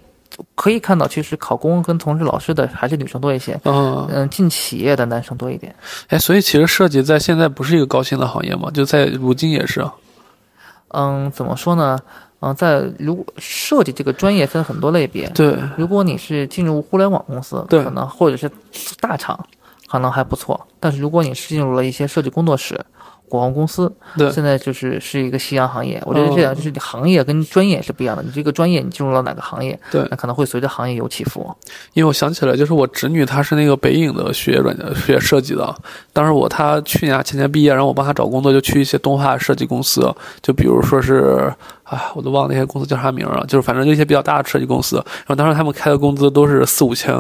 可以看到，其实考公跟从事老师的还是女生多一些，嗯，嗯，进企业的男生多一点。哎，所以其实设计在现在不是一个高薪的行业嘛，就在如今也是。嗯，怎么说呢？嗯，在如果设计这个专业分很多类别，对，如果你是进入互联网公司，对可能或者是大厂，可能还不错。但是如果你是进入了一些设计工作室、广告公司，对现在就是是一个夕阳行业。我觉得这样就是行业跟专业是不一样的。你这个专业你进入了哪个行业，对那可能会随着行业有起伏。因为我想起来，就是我侄女她是那个北影的学软件学设计的，当时我她去年前年毕业，然后我帮她找工作，就去一些动画设计公司，就比如说是，哎，我都忘了那些公司叫啥名了，就是反正就一些比较大的设计公司，然后当时他们开的工资都是四五千。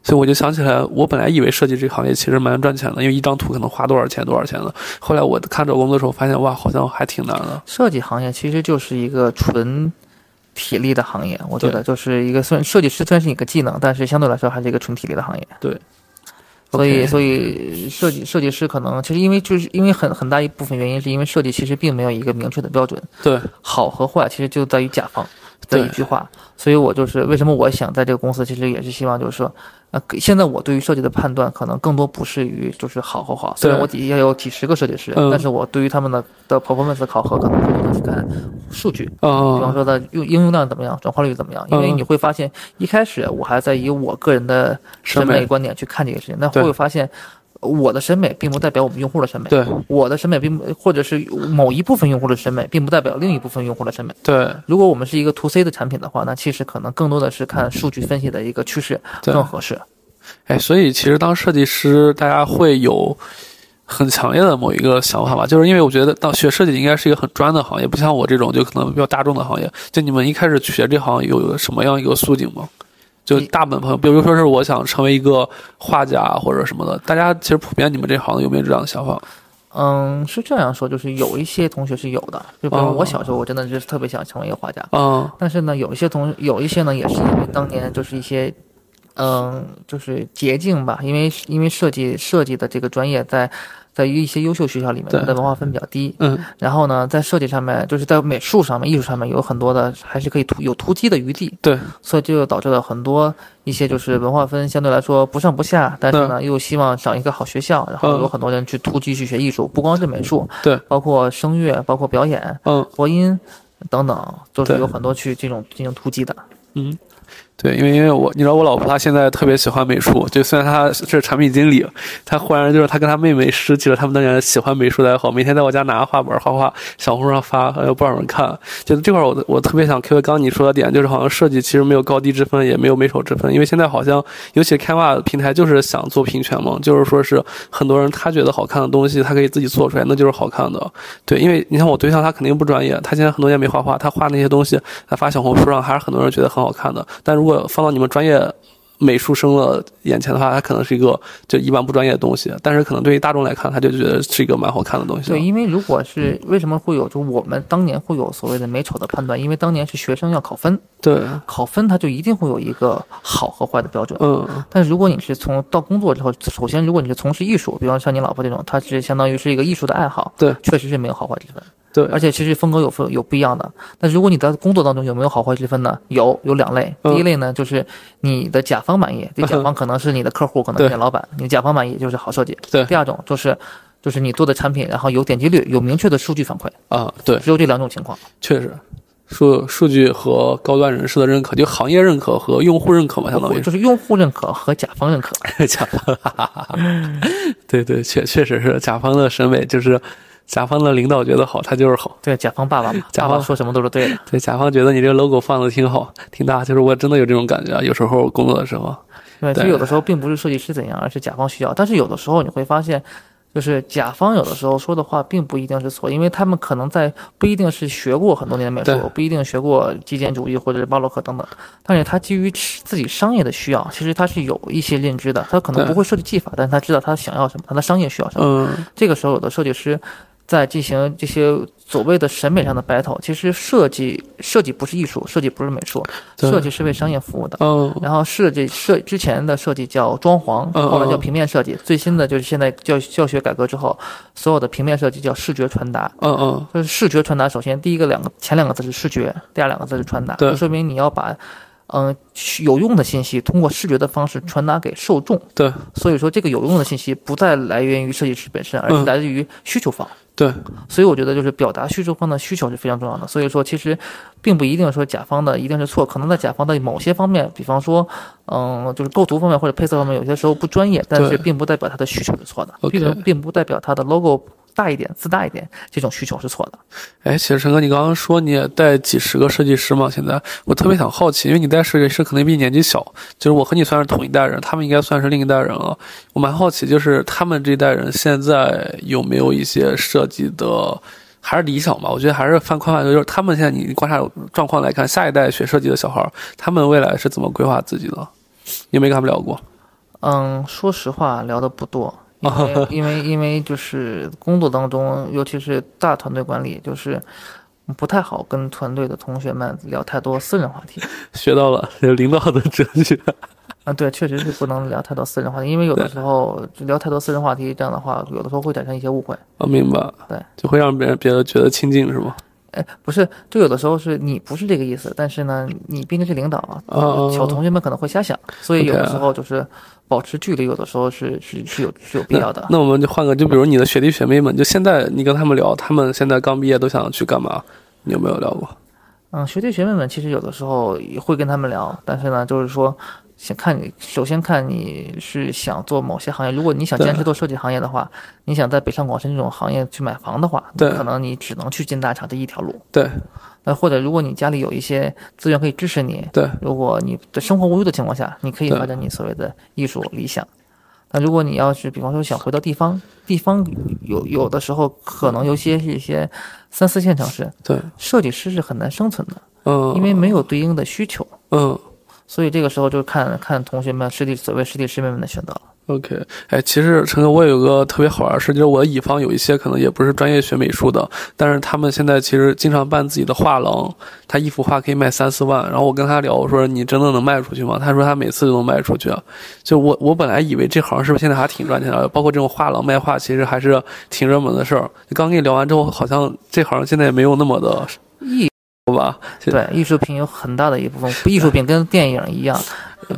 所以我就想起来，我本来以为设计这个行业其实蛮赚钱的，因为一张图可能花多少钱多少钱的。后来我看找工作的时候，发现哇，好像还挺难的。设计行业其实就是一个纯体力的行业，我觉得就是一个算设计师虽然是一个技能，但是相对来说还是一个纯体力的行业。对。所以，所以设计设计师可能其实因为就是因为很很大一部分原因是因为设计其实并没有一个明确的标准，对，好和坏其实就在于甲方的一句话。所以我就是为什么我想在这个公司，其实也是希望就是说，呃，给现在我对于设计的判断可能更多不是于就是好和好。虽然我底下有几十个设计师，嗯但是我对于他们的的 performance 考核可能更多的是看数据。比方嗯，说的用应用量怎么样，转化率怎么样？因为嗯你会发现，一开始我还在以我个人的审审美美观点去看这个事情，那对会发现我的审美并不代表我们用户的审美，对我的审美并不，或者是某一部分用户的审美，并不代表另一部分用户的审美。对如果我们是一个 to C 的产品的话，那其实可能更多的是看数据分析的一个趋势更合适。哎，所以其实当设计师，大家会有很强烈的某一个想法吧，就是因为我觉得当学设计应该是一个很专的行业，不像我这种就可能比较大众的行业。就你们一开始学这行有什么样一个诉景吗？就大部分朋友，比如说是我想成为一个画家或者什么的，大家其实普遍你们这行有没有这样的想法？嗯，是这样说，就是有一些同学是有的，就比如哦。我小时候，我真的就是特别想成为一个画家，嗯。但是呢，有一些同有一些呢，也是因为当年就是一些，嗯，就是捷径吧，因为因为设计设计的这个专业在在于一些优秀学校里面，对它的文化分比较低。嗯然后呢，在设计上面，就是在美术上面、艺术上面有很多的还是可以突有突击的余地，对所以就导致了很多一些就是文化分相对来说不上不下，但是呢又希望上一个好学校，然后嗯有很多人去突击去学艺术，不光是美术，对，包括声乐，包括表演、嗯播音等等，都是有很多去这种进行突击的。嗯。对，因为因为我你知道我老婆她现在特别喜欢美术，就虽然她是产品经理，她忽然就是她跟她妹妹拾起了他们当年喜欢美术的爱好，每天在我家拿个画本画画，小红书上发，还有不让人看。就这块我我特别想 Q 刚你说的点，就是好像设计其实没有高低之分，也没有美丑之分，因为现在好像尤其 Canva 平台就是想做平权嘛，就是说是很多人他觉得好看的东西，他可以自己做出来，那就是好看的。对，因为你看我对象他肯定不专业，他现在很多年没画画，他画那些东西，他发小红书上还是很多人觉得很好看的，但如果放到你们专业美术生的眼前的话，它可能是一个就一般不专业的东西，但是可能对于大众来看，他就觉得是一个蛮好看的东西。对，因为如果是为什么会有，就我们当年会有所谓的美丑的判断，因为当年是学生要考分，对，考分它就一定会有一个好和坏的标准。嗯，但是如果你是从到工作之后，首先如果你是从事艺术，比方像你老婆这种，她是相当于是一个艺术的爱好，对，确实是没有好坏之分。对，而且其实风格有分有不一样的。那如果你在工作当中有没有好坏之分呢？有，有两类。第一类呢，就是你的甲方满意，这甲方可能是你的客户，可能是老板，你的甲方满意就是好设计。对。第二种就是，就是你做的产品，然后有点击率，有明确的数据反馈。啊，对。只有这两种情况。确实，数数据和高端人士的认可，就行业认可和用户认可嘛，相当于。就是用户认可和甲方认可。甲方。对对，确确实是甲方的审美就是。甲方的领导觉得好，他就是好。对，甲方爸爸嘛，甲方说什么都是对的。对，甲方觉得你这个 logo 放的挺好，挺大，就是我真的有这种感觉啊。有时候工作的时候，对，其实有的时候并不是设计师怎样，而是甲方需要。但是有的时候你会发现，就是甲方有的时候说的话并不一定是错，因为他们可能在不一定是学过很多年美术，不一定学过极简主义或者是巴洛克等等，但是他基于自己商业的需要，其实他是有一些认知的。他可能不会设计技法，但是他知道他想要什么，他的商业需要什么。嗯，这个时候有的设计师。在进行这些所谓的审美上的 battle，其实设计设计不是艺术，设计不是美术，设计是为商业服务的。嗯，然后设计设之前的设计叫装潢，后来叫平面设计，最新的就是现在教教学改革之后，所有的平面设计叫视觉传达。嗯嗯，就是视觉传达，首先第一个两个前两个字是视觉，第二两个字是传达，就说明你要把嗯有用的信息通过视觉的方式传达给受众。对，所以说这个有用的信息不再来源于设计师本身，而是来自于需求方。对，所以我觉得就是表达需求方的需求是非常重要的。所以说，其实并不一定说甲方的一定是错，可能在甲方的某些方面，比方说，嗯，就是构图方面或者配色方面，有些时候不专业，但是并不代表他的需求是错的，并并不代表他的 logo。大一点，自大一点，这种需求是错的。哎，其实陈哥，你刚刚说你也带几十个设计师嘛？现在我特别想好奇，因为你带设计师可能比你年纪小，就是我和你算是同一代人，他们应该算是另一代人了。我蛮好奇，就是他们这一代人现在有没有一些设计的还是理想吧？我觉得还是泛宽泛就是他们现在你观察状况来看，下一代学设计的小孩，他们未来是怎么规划自己的？有没有跟他们聊过？嗯，说实话，聊的不多。因为 因为就是工作当中，尤其是大团队管理，就是不太好跟团队的同学们聊太多私人话题。学到了领导的哲学 啊，对，确实是不能聊太多私人话题，因为有的时候聊太多私人话题，这样的话，有的时候会产生一些误会。啊，明白。对，就会让别人别人觉得亲近，是吗？哎，不是，就有的时候是你不是这个意思，但是呢，你毕竟是领导啊，小同学们可能会瞎想，所以有的时候就是保持距离，有的时候是是是有是有必要的。那我们就换个，就比如你的学弟学妹们，就现在你跟他们聊，他们现在刚毕业都想去干嘛？你有没有聊过？嗯，学弟学妹们其实有的时候也会跟他们聊，但是呢，就是说。先看你，首先看你是想做某些行业。如果你想坚持做设计行业的话，你想在北上广深这种行业去买房的话，对，可能你只能去进大厂这一条路。对，那或者如果你家里有一些资源可以支持你，对，如果你的生活无忧的情况下，你可以发展你所谓的艺术理想。那如果你要是比方说想回到地方，地方有有的时候可能有些是一些三四线城市，对，设计师是很难生存的，嗯，因为没有对应的需求，嗯。所以这个时候就看看同学们师弟所谓师弟师妹们的选择了。OK，哎，其实陈哥，我有个特别好玩的事，就是我乙方有一些可能也不是专业学美术的，但是他们现在其实经常办自己的画廊，他一幅画可以卖三四万。然后我跟他聊，我说你真的能卖出去吗？他说他每次都能卖出去。就我我本来以为这行是不是现在还挺赚钱的？包括这种画廊卖画，其实还是挺热门的事儿。刚跟你聊完之后，好像这行现在也没有那么的艺。吧，对，艺术品有很大的一部分，艺术品跟电影一样，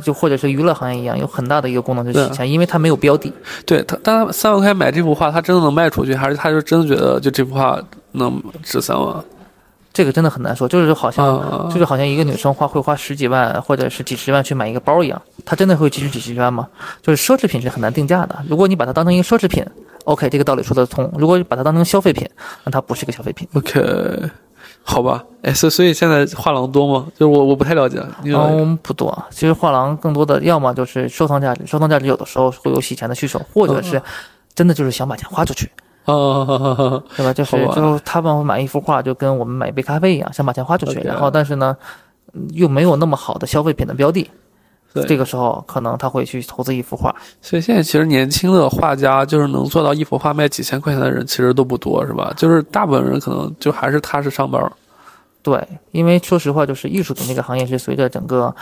就或者是娱乐行业一样，有很大的一个功能就是钱，因为它没有标的。对他，当他三万块买这幅画，他真的能卖出去，还是他就真的觉得就这幅画能值三万？这个真的很难说，就是好像、啊就是好像一个女生花会花十几万或者是几十万去买一个包一样，她真的会几十几十万吗？就是奢侈品是很难定价的。如果你把它当成一个奢侈品，OK，这个道理说得通；如果把它当成消费品，那它不是个消费品。OK，好吧，哎，所所以现在画廊多吗？就是我我不太了解，嗯，不多。其实画廊更多的要么就是收藏价值，收藏价值有的时候会有洗钱的需求，或者是真的就是想把钱花出去，啊，对吧？就是就他们买一幅画，就跟我们买一杯咖啡一样，想把钱花出去。然后但是呢，嗯又没有那么好的消费品的标的，对这个时候可能他会去投资一幅画。所以现在其实年轻的画家，就是能做到一幅画卖几千块钱的人，其实都不多，是吧？就是大部分人可能就还是踏实上班。对，因为说实话，就是艺术品这个行业是随着整个，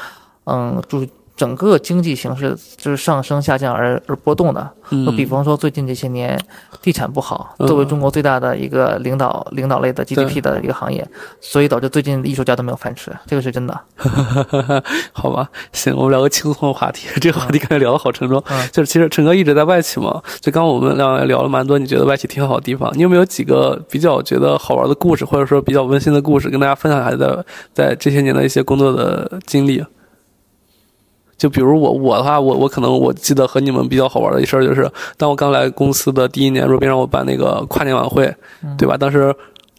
嗯，就是整个经济形势就是上升下降而而波动的。嗯就比方说最近这些年，地产不好，嗯作为中国最大的一个领导领导类的 GDP 的一个行业，所以导致最近艺术家都没有饭吃，这个是真的。好吧，行，我们聊个轻松的话题。这个话题刚才聊得好沉重。嗯就是其实陈哥一直在外企嘛，就刚刚我们俩聊了蛮多，你觉得外企挺好的地方，你有没有几个比较觉得好玩的故事，或者说比较温馨的故事，跟大家分享一下在在这些年的一些工作的经历？就比如我我的话，我我可能我记得和你们比较好玩的一事儿，就是当我刚来公司的第一年，若冰让我办那个跨年晚会，对吧？当时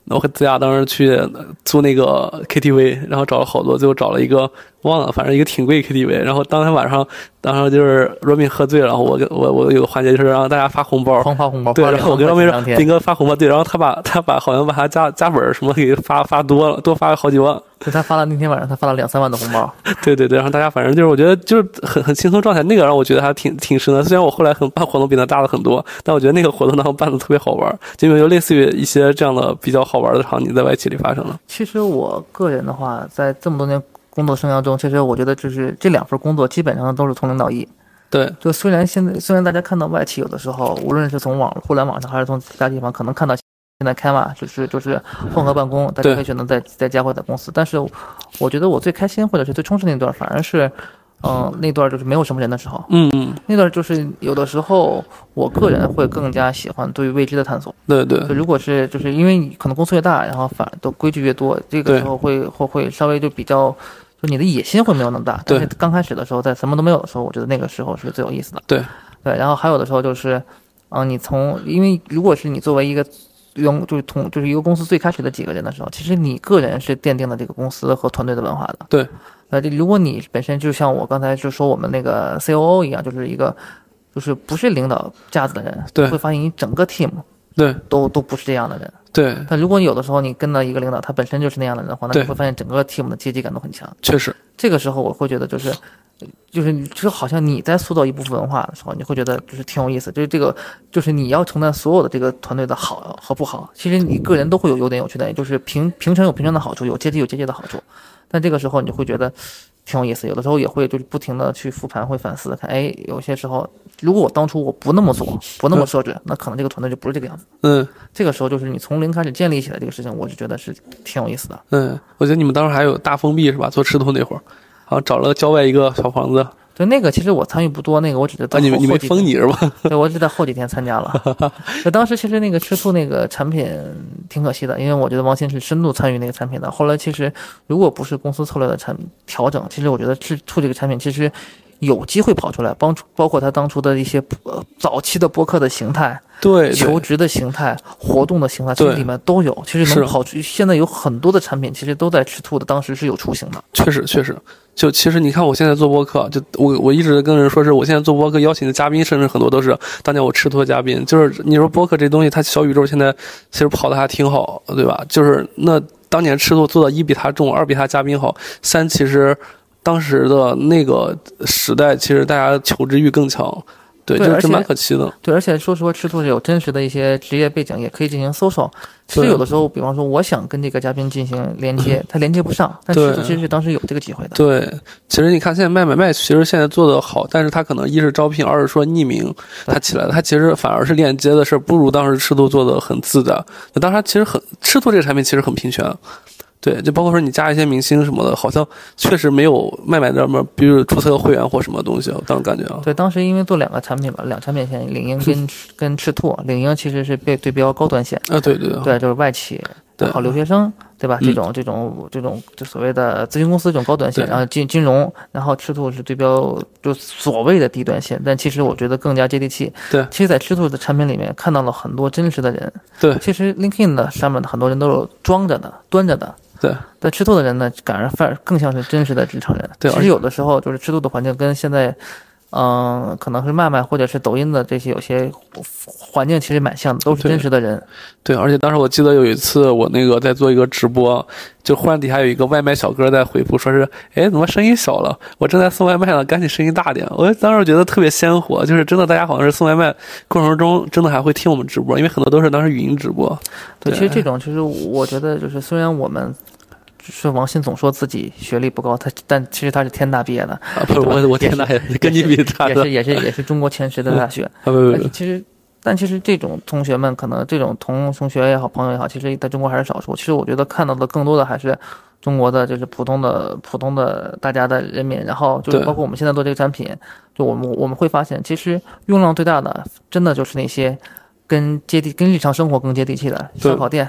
我和子雅当时去租那个 KTV，然后找了好多，最后找了一个忘了，反正一个挺贵 KTV。然后当天晚上，当时就是若冰喝醉了，然后我跟我我有个环节就是让大家发红包。狂发红包，对，然后我跟两若冰说，斌哥发红包，对，然后他把他把好像把他家家本什么给发发多了，多发了好几万。就他发了那天晚上他发了两三万的红包，对对对，然后大家反正就是我觉得就是很很轻松状态，那个让我觉得还挺挺深的。虽然我后来很办活动比他大了很多，但我觉得那个活动当时办的特别好玩，就因为就类似于一些这样的比较好玩的场景在外企里发生了。其实我个人的话，在这么多年工作生涯中，其实我觉得就是这两份工作基本上都是从零到一。对，就虽然现在虽然大家看到外企有的时候，无论是从网互联网上还是从其他地方，可能看到现在开嘛，就是就是混合办公，大家可以选择在在家或者在公司。但是我觉得我最开心或者是最充实那段，反而是。嗯，那段就是没有什么人的时候，嗯嗯，那段就是有的时候，我个人会更加喜欢对于未知的探索。对对就如果是就是因为你可能公司越大，然后反都规矩越多，这个时候会会会稍微就比较，就你的野心会没有那么大。对但是刚开始的时候，在什么都没有的时候，我觉得那个时候是最有意思的。对对，然后还有的时候就是，嗯，你从因为如果是你作为一个员就是同就是一个公司最开始的几个人的时候，其实你个人是奠定了这个公司和团队的文化的。对。呃，这如果你本身就像我刚才就说我们那个 COO 一样，就是一个就是不是领导架子的人，对会发现你整个 team 对都都不是这样的人。对，但如果你有的时候你跟到一个领导，他本身就是那样的人的话，那你会发现整个 team 的阶级感都很强。确实，这个时候我会觉得就是，就是就好像你在塑造一部分文化的时候，你会觉得就是挺有意思。就是这个，就是你要承担所有的这个团队的好和不好。其实你个人都会有优点有缺点，就是平平常有平常的好处，有阶级有阶级的好处。但这个时候你会觉得挺有意思，有的时候也会就是不停的去复盘，会反思，看哎，有些时候如果我当初我不那么做，不那么设置，那可能这个团队就不是这个样子。嗯这个时候就是你从零开始建立起来这个事情，我就觉得是挺有意思的。嗯，我觉得你们当时还有大封闭是吧？做吃土那会儿，好像找了郊外一个小房子，对那个其实我参与不多，那个我只是啊，你们你没后后几天封你是吧？对，我只在后几天参加了。就当时其实那个吃醋那个产品挺可惜的，因为我觉得王鑫是深度参与那个产品的。后来其实如果不是公司策略的产调整，其实我觉得吃醋这个产品其实有机会跑出来，帮助包括他当初的一些呃早期的播客的形态、对，对求职的形态、活动的形态，其实里面都有。其实是能跑出，现在有很多的产品其实都在吃兔的当时是有雏形的。确实确实。就其实你看，我现在做播客，就我我一直跟人说是，我现在做播客邀请的嘉宾，甚至很多都是当年我吃兔的嘉宾。就是你说播客这东西，它小宇宙现在其实跑的还挺好，对吧？就是那当年吃兔做到一比他重，二比他嘉宾好，三其实当时的那个时代，其实大家求知欲更强，对，对就是蛮可惜的。对，而且说实话，吃兔是有真实的一些职业背景，也可以进行搜索。其实有的时候，比方说我想跟这个嘉宾进行连接，他连接不上，但对吃兔其实是当时有这个机会的。对，其实你看现在卖买卖，其实现在做的好，但是他可能一是招聘，二是说匿名，他起来了，它其实反而是链接的事，不如当时赤兔做的很自在。那当然，其实很赤兔这个产品其实很平权。对，就包括说你加一些明星什么的，好像确实没有卖买那么，比如注册个会员或什么东西，我当时感觉啊，对，当时因为做两个产品嘛，两产品线，领英跟 跟赤兔，领英其实是被对标高端线，啊，对对对，对，就是外企，对然后留学生，对吧？这种这种这种就所谓的咨询公司这种高端线，然后金金融，然后赤兔是对标就所谓的低端线，但其实我觉得更加接地气。对其实，在赤兔的产品里面看到了很多真实的人。对其实 LinkedIn 的上面的很多人都是装着的、端着的。对，但吃兔的人呢，感而反而更像是真实的职场人。其实有的时候就是吃兔的环境跟现在，嗯、可能是麦麦或者是抖音的这些有些环境其实蛮像的，都是真实的人。对，而且当时我记得有一次我那个在做一个直播，就忽然底下有一个外卖小哥在回复，说是，哎，怎么声音小了？我正在送外卖呢，赶紧声音大点。我当时觉得特别鲜活，就是真的，大家好像是送外卖过程中真的还会听我们直播，因为很多都是当时语音直播。对，对其实这种其实我觉得就是虽然我们。是王鑫总说自己学历不高，他但其实他是天大毕业的，啊，不是我，我天呐，跟你比差也是也是也是中国前十的大学。不不，其实，但其实这种同学们，可能这种同同学也好，朋友也好，其实在中国还是少数。其实我觉得看到的更多的还是中国的就是普通的普通的大家的人民，然后就是包括我们现在做这个产品，就我们我们会发现，其实用量最大的，真的就是那些跟接地跟日常生活更接地气的烧烤店。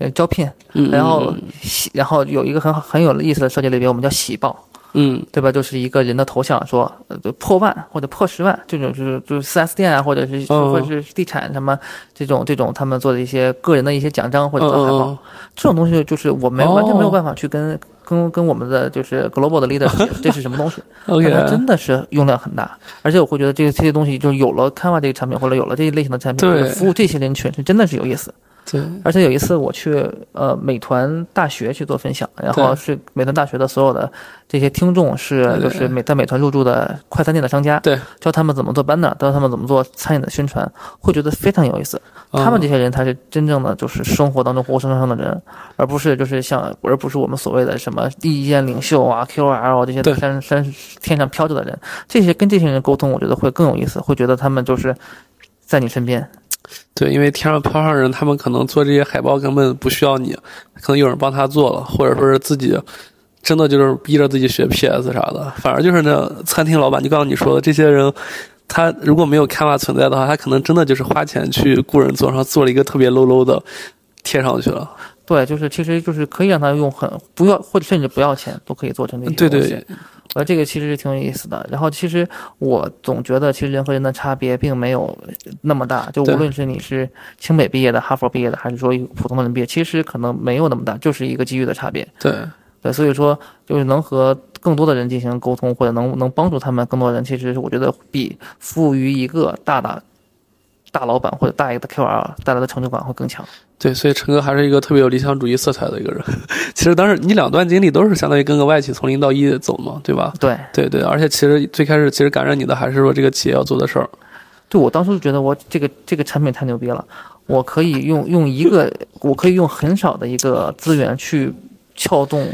呃，招聘，嗯，然后嗯喜，然后有一个很好很有意思的设计类别，我们叫喜报。嗯，对吧？就是一个人的头像，说呃破万或者破十万，这种就是就是四 S 店啊，或者是、哦或者是地产什么这种这种他们做的一些个人的一些奖章或者海报，嗯这种东西就是我没哦完全没有办法去跟跟跟我们的就是 global 的 leader 这是什么东西，嗯，OK，它真的是用量很大，而且我会觉得这个这些东西就是有了 Canva 这个产品或者有了这一类型的产品，服务这些人群是真的是有意思。对，而且有一次我去呃美团大学去做分享，然后是美团大学的所有的这些听众是就是美在美团入驻的快餐店的商家，对，教他们怎么做 banner，教他们怎么做餐饮的宣传，会觉得非常有意思。嗯。他们这些人才是真正的就是生活当中活生生的人，而不是就是像而不是我们所谓的什么意见领袖啊 QL 这些对。山山天上飘着的人，这些跟这些人沟通，我觉得会更有意思，会觉得他们就是在你身边。对，因为天上飘上人，他们可能做这些海报根本不需要你，可能有人帮他做了，或者说是自己真的就是逼着自己学 PS 啥的。反而就是那餐厅老板，就刚刚你说的这些人，他如果没有 Canva 存在的话，他可能真的就是花钱去雇人做，然后做了一个特别 low low 的贴上去了。对，就是其实就是可以让他用很不要或者甚至不要钱都可以做成那些对东西。对，呃，这个其实是挺有意思的。然后其实我总觉得，其实人和人的差别并没有那么大。就无论是你是清北毕业的、哈佛毕业的，还是说普通的人毕业，其实可能没有那么大，就是一个机遇的差别。对对，所以说就是能和更多的人进行沟通，或者能能帮助他们更多人，其实我觉得比服务于一个大大大老板或者大一个的 QL 带来的成就感会更强。对，所以陈哥还是一个特别有理想主义色彩的一个人。其实当时你两段经历都是相当于跟个外企从零到一走嘛，对吧？对，对对，而且其实最开始其实感染你的还是说这个企业要做的事儿。对我当时就觉得我这个这个产品太牛逼了，我可以用 用一个，我可以用很少的一个资源去撬动，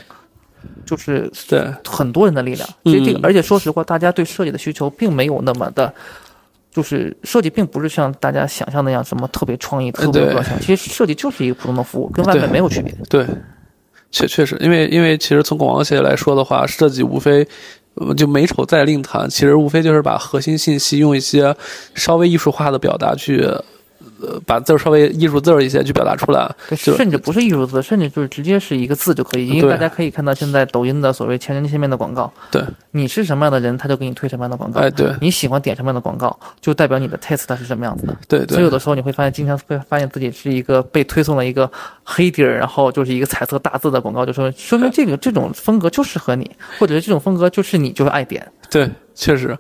就是对很多人的力量。所以这个，嗯而且说实话，大家对设计的需求并没有那么的。就是设计并不是像大家想象那样什么特别创意、特别对个性，其实设计就是一个普通的服务，跟外卖没有区别。对，确确实，因为因为其实从广告企业来说的话，设计无非。呃就美丑再另谈，其实无非就是把核心信息用一些稍微艺术化的表达去，呃，把字儿稍微艺术字儿一些去表达出来。对，甚至不是艺术字，甚至就是直接是一个字就可以，因为大家可以看到现在抖音的所谓千人千面的广告，对，你是什么样的人，他就给你推什么样的广告。哎，对你喜欢点什么样的广告，就代表你的 taste 它是什么样子的。对对所以有的时候你会发现，经常会发现自己是一个被推送了一个黑底儿，然后就是一个彩色大字的广告，就说说明这个这种风格就适合你，或者是这种风格就是你就是爱点。对，确实。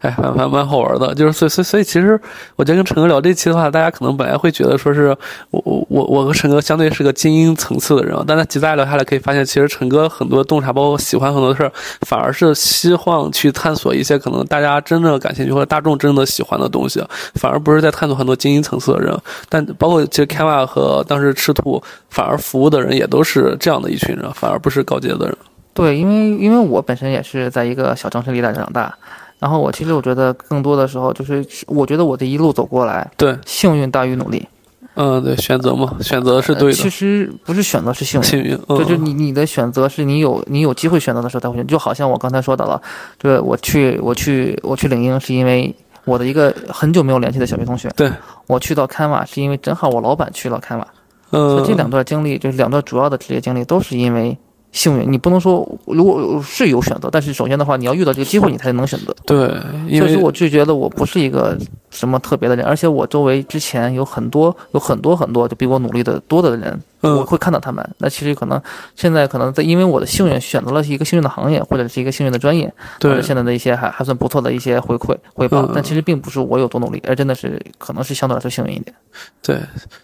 哎，蛮蛮蛮好玩的，就是所以所以所以，其实我觉得跟陈哥聊这期的话，大家可能本来会觉得说是我我我我和陈哥相对是个精英层次的人，但在其实大聊下来可以发现，其实陈哥很多洞察，包括喜欢很多事儿，反而是希望去探索一些可能大家真正感兴趣或者大众真的喜欢的东西，反而不是在探索很多精英层次的人。但包括其实 Kava 和当时赤兔，反而服务的人也都是这样的一群人，反而不是高阶的人。对，因为因为我本身也是在一个小城市里长大，然后我其实我觉得更多的时候就是，我觉得我这一路走过来，对，幸运大于努力。嗯，对，选择嘛，选择是对呃其，实不是选择是幸运，幸运，嗯，就就你你的选择是你有你有机会选择的时候才会选，就好像我刚才说的了，就是我去我去我去领英是因为我的一个很久没有联系的小学同学，对，我去到 Canva 是因为正好我老板去了 Canva，嗯，这两段经历，就是两段主要的职业经历，都是因为幸运。你不能说如果是有选择，但是首先的话，你要遇到这个机会，你才能选择。对，所以说，我就觉得我不是一个什么特别的人，而且我周围之前有很多、有很多很多就比我努力的多的人，我嗯会看到他们。那其实可能现在可能在因为我的幸运选择了一个幸运的行业，或者是一个幸运的专业，或对者现在的一些还还算不错的一些回馈回报嗯，但其实并不是我有多努力，而真的是可能是相对来说幸运一点。对，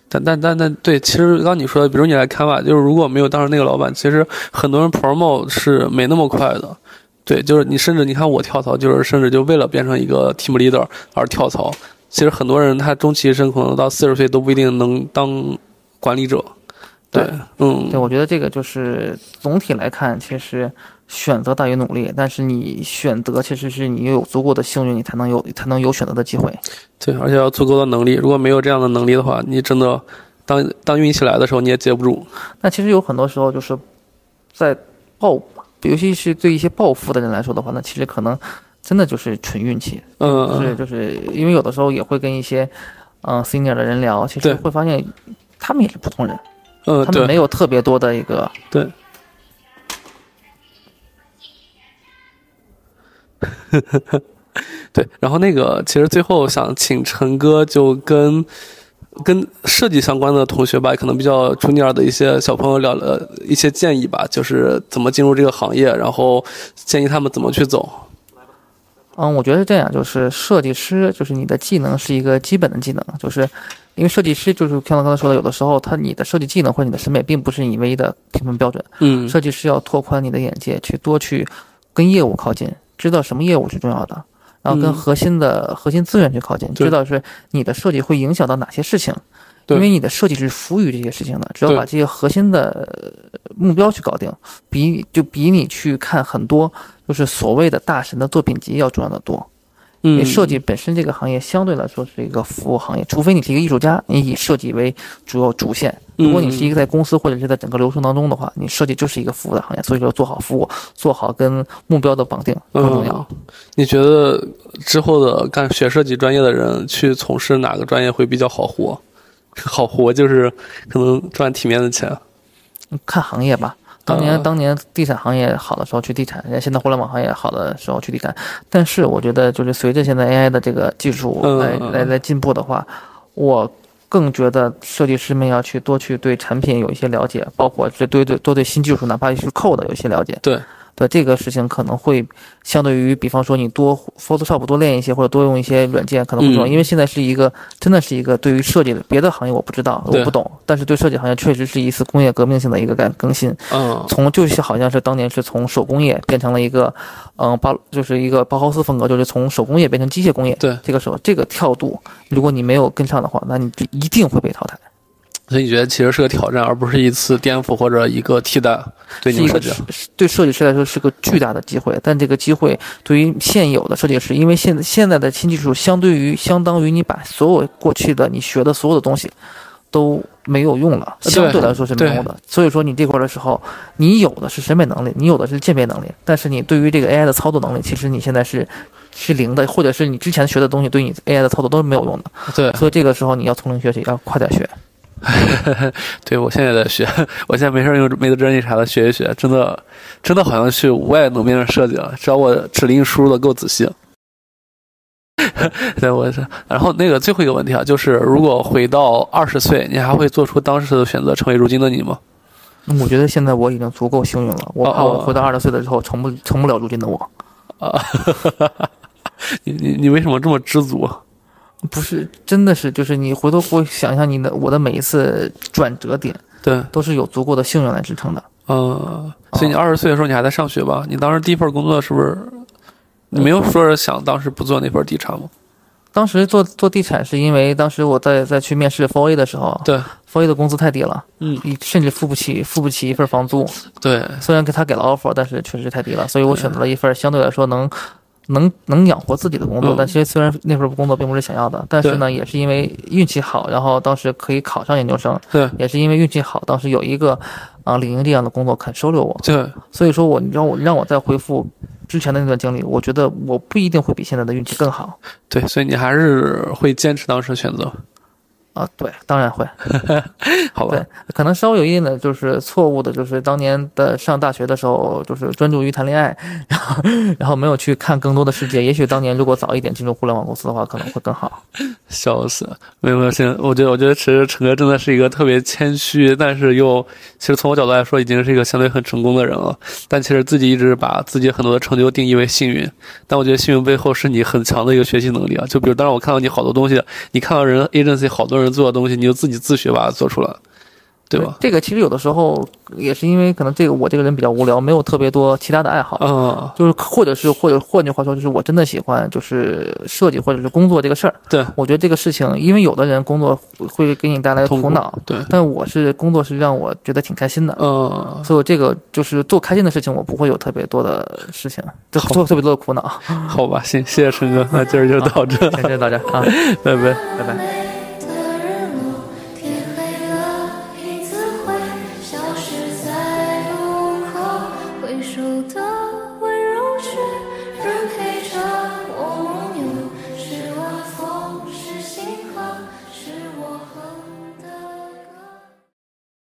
但但但但对，其实刚你说的，比如你来看吧，就是如果没有当时那个老板，其实很多人 promo 是没那么快的。对，就是你甚至你看我跳槽，就是甚至就为了变成一个 team leader 而跳槽。其实很多人他终其一生可能到四十岁都不一定能当管理者。对，嗯，对，我觉得这个就是总体来看，其实选择大于努力，但是你选择其实是你有足够的幸运，你才能有才能有选择的机会。对，而且要足够的能力。如果没有这样的能力的话，你真的当当运气来的时候你也接不住。那其实有很多时候就是在抱，尤其是对一些暴富的人来说的话，那其实可能真的就是纯运气。嗯，就是就是因为有的时候也会跟一些嗯、呃 senior 的人聊，其实对会发现他们也是普通人，嗯，他们没，有特别多的一个对。对，然后那个，其实最后想请陈哥就跟跟设计相关的同学吧，可能比较 junior 的一些小朋友聊了一些建议吧，就是怎么进入这个行业，然后建议他们怎么去走。嗯，我觉得是这样，就是设计师，就是你的技能是一个基本的技能，就是因为设计师就是像我刚才说的，有的时候他你的设计技能或者你的审美并不是你唯一的评分标准，嗯，设计师要拓宽你的眼界，去多去跟业务靠近，知道什么业务是重要的，然后跟嗯核心的、核心资源去靠近，对知道是你的设计会影响到哪些事情。因为你的设计是服务于这些事情的，只要把这些核心的呃目标去搞定，比就比你去看很多就是所谓的大神的作品集要重要的多。因为嗯，设计本身这个行业相对来说是一个服务行业，除非你是一个艺术家，你以设计为主要主线。如果你是一个在公司或者是在整个流程当中的话，你设计就是一个服务的行业，所以说做好服务，做好跟目标的绑定更重要。嗯，你觉得之后的干学设计专业的人去从事哪个专业会比较好活？好活就是可能赚体面的钱。看行业吧。当年嗯当年地产行业好的时候去地产，现在互联网行业好的时候去地产。但是我觉得，就是随着现在 AI 的这个技术来来来进步的话，我更觉得设计师们要去多去对产品有一些了解，包括这对对多对新技术，哪怕是 code 有一些了解。对，对这个事情可能会相对于，比方说你多 Photoshop 多练一些，或者多用一些软件，可能会重要。嗯因为现在是一个真的是一个对于设计的别的行业我不知道，我不懂，但是对设计行业确实是一次工业革命性的一个改更新。嗯，从就是好像是当年是从手工业变成了一个，嗯，包就是一个包豪斯风格，就是从手工业变成机械工业。对这个时候这个跳度，如果你没有跟上的话，那你就一定会被淘汰。所以你觉得其实是个挑战，而不是一次颠覆或者一个替代对是一个你们设计。是对设计师来说是个巨大的机会，但这个机会对于现有的设计师，因为现现在的新技术相对于相当于你把所有过去的你学的所有的东西都没有用了，相对来说是没有的。所以说你这块的时候，你有的是审美能力，你有的是鉴别能力，但是你对于这个 AI 的操作能力，其实你现在是是零的，或者是你之前学的东西对你 AI 的操作都是没有用的。对，所以这个时候你要从零学习，要快点学。对我现在在学，我现在没事儿用没得专业啥的学一学，真的，真的好像去无外能变成设计了，只要我指令输入的够仔细。对，我是。然后那个最后一个问题啊，就是如果回到二十岁，你还会做出当时的选择，成为如今的你吗？我觉得现在我已经足够幸运了，我怕我回到二十岁的时候成不成不了如今的我。啊，你你你为什么这么知足？啊不是，真的是，就是你回头会想一下，你的我的每一次转折点对，都是有足够的幸运来支撑的。呃，所以你二十岁的时候你还在上学吧？你当时第一份工作是不是？你没有说是想当时不做那份地产吗？当时做做地产是因为当时我在在去面试 Four A 的时候对，，Four A 的工资太低了，嗯，你甚至付不起付不起一份房租。对，虽然给他给了 offer，但是确实太低了，所以我选择了一份相对来说能能能养活自己的工作。嗯但其实虽然那份工作并不是想要的，但是呢，也是因为运气好，然后当时可以考上研究生，对，也是因为运气好，当时有一个啊领英这样的工作肯收留我。对，所以说我你让我让我再回复之前的那段经历，我觉得我不一定会比现在的运气更好。对，所以你还是会坚持当时的选择。啊，对，当然会。好吧对，可能稍微有一定的就是错误的，就是当年的上大学的时候，就是专注于谈恋爱，然后然后没有去看更多的世界。也许当年如果早一点进入互联网公司的话，可能会更好。笑死，没有没有，现在，我觉得我觉得其实陈哥真的是一个特别谦虚，但是又其实从我角度来说，已经是一个相对很成功的人了。但其实自己一直把自己很多的成就定义为幸运，但我觉得幸运背后是你很强的一个学习能力啊。就比如，当然我看到你好多东西，你看到人 agency 好多人做的东西，你就自己自学把它做出来，对吧？这个其实有的时候也是因为可能这个我这个人比较无聊，没有特别多其他的爱好。嗯，就是，或者是，或者换句话说，就是我真的喜欢就是设计或者是工作这个事儿。对，我觉得这个事情，因为有的人工作会给你带来苦苦恼，对，但我是工作是让我觉得挺开心的。嗯，所以我这个就是做开心的事情，我不会有特别多的事情，就做特别多的苦恼。好吧，行，谢谢陈哥，那今儿就到这，先就到这儿啊，拜拜。拜拜。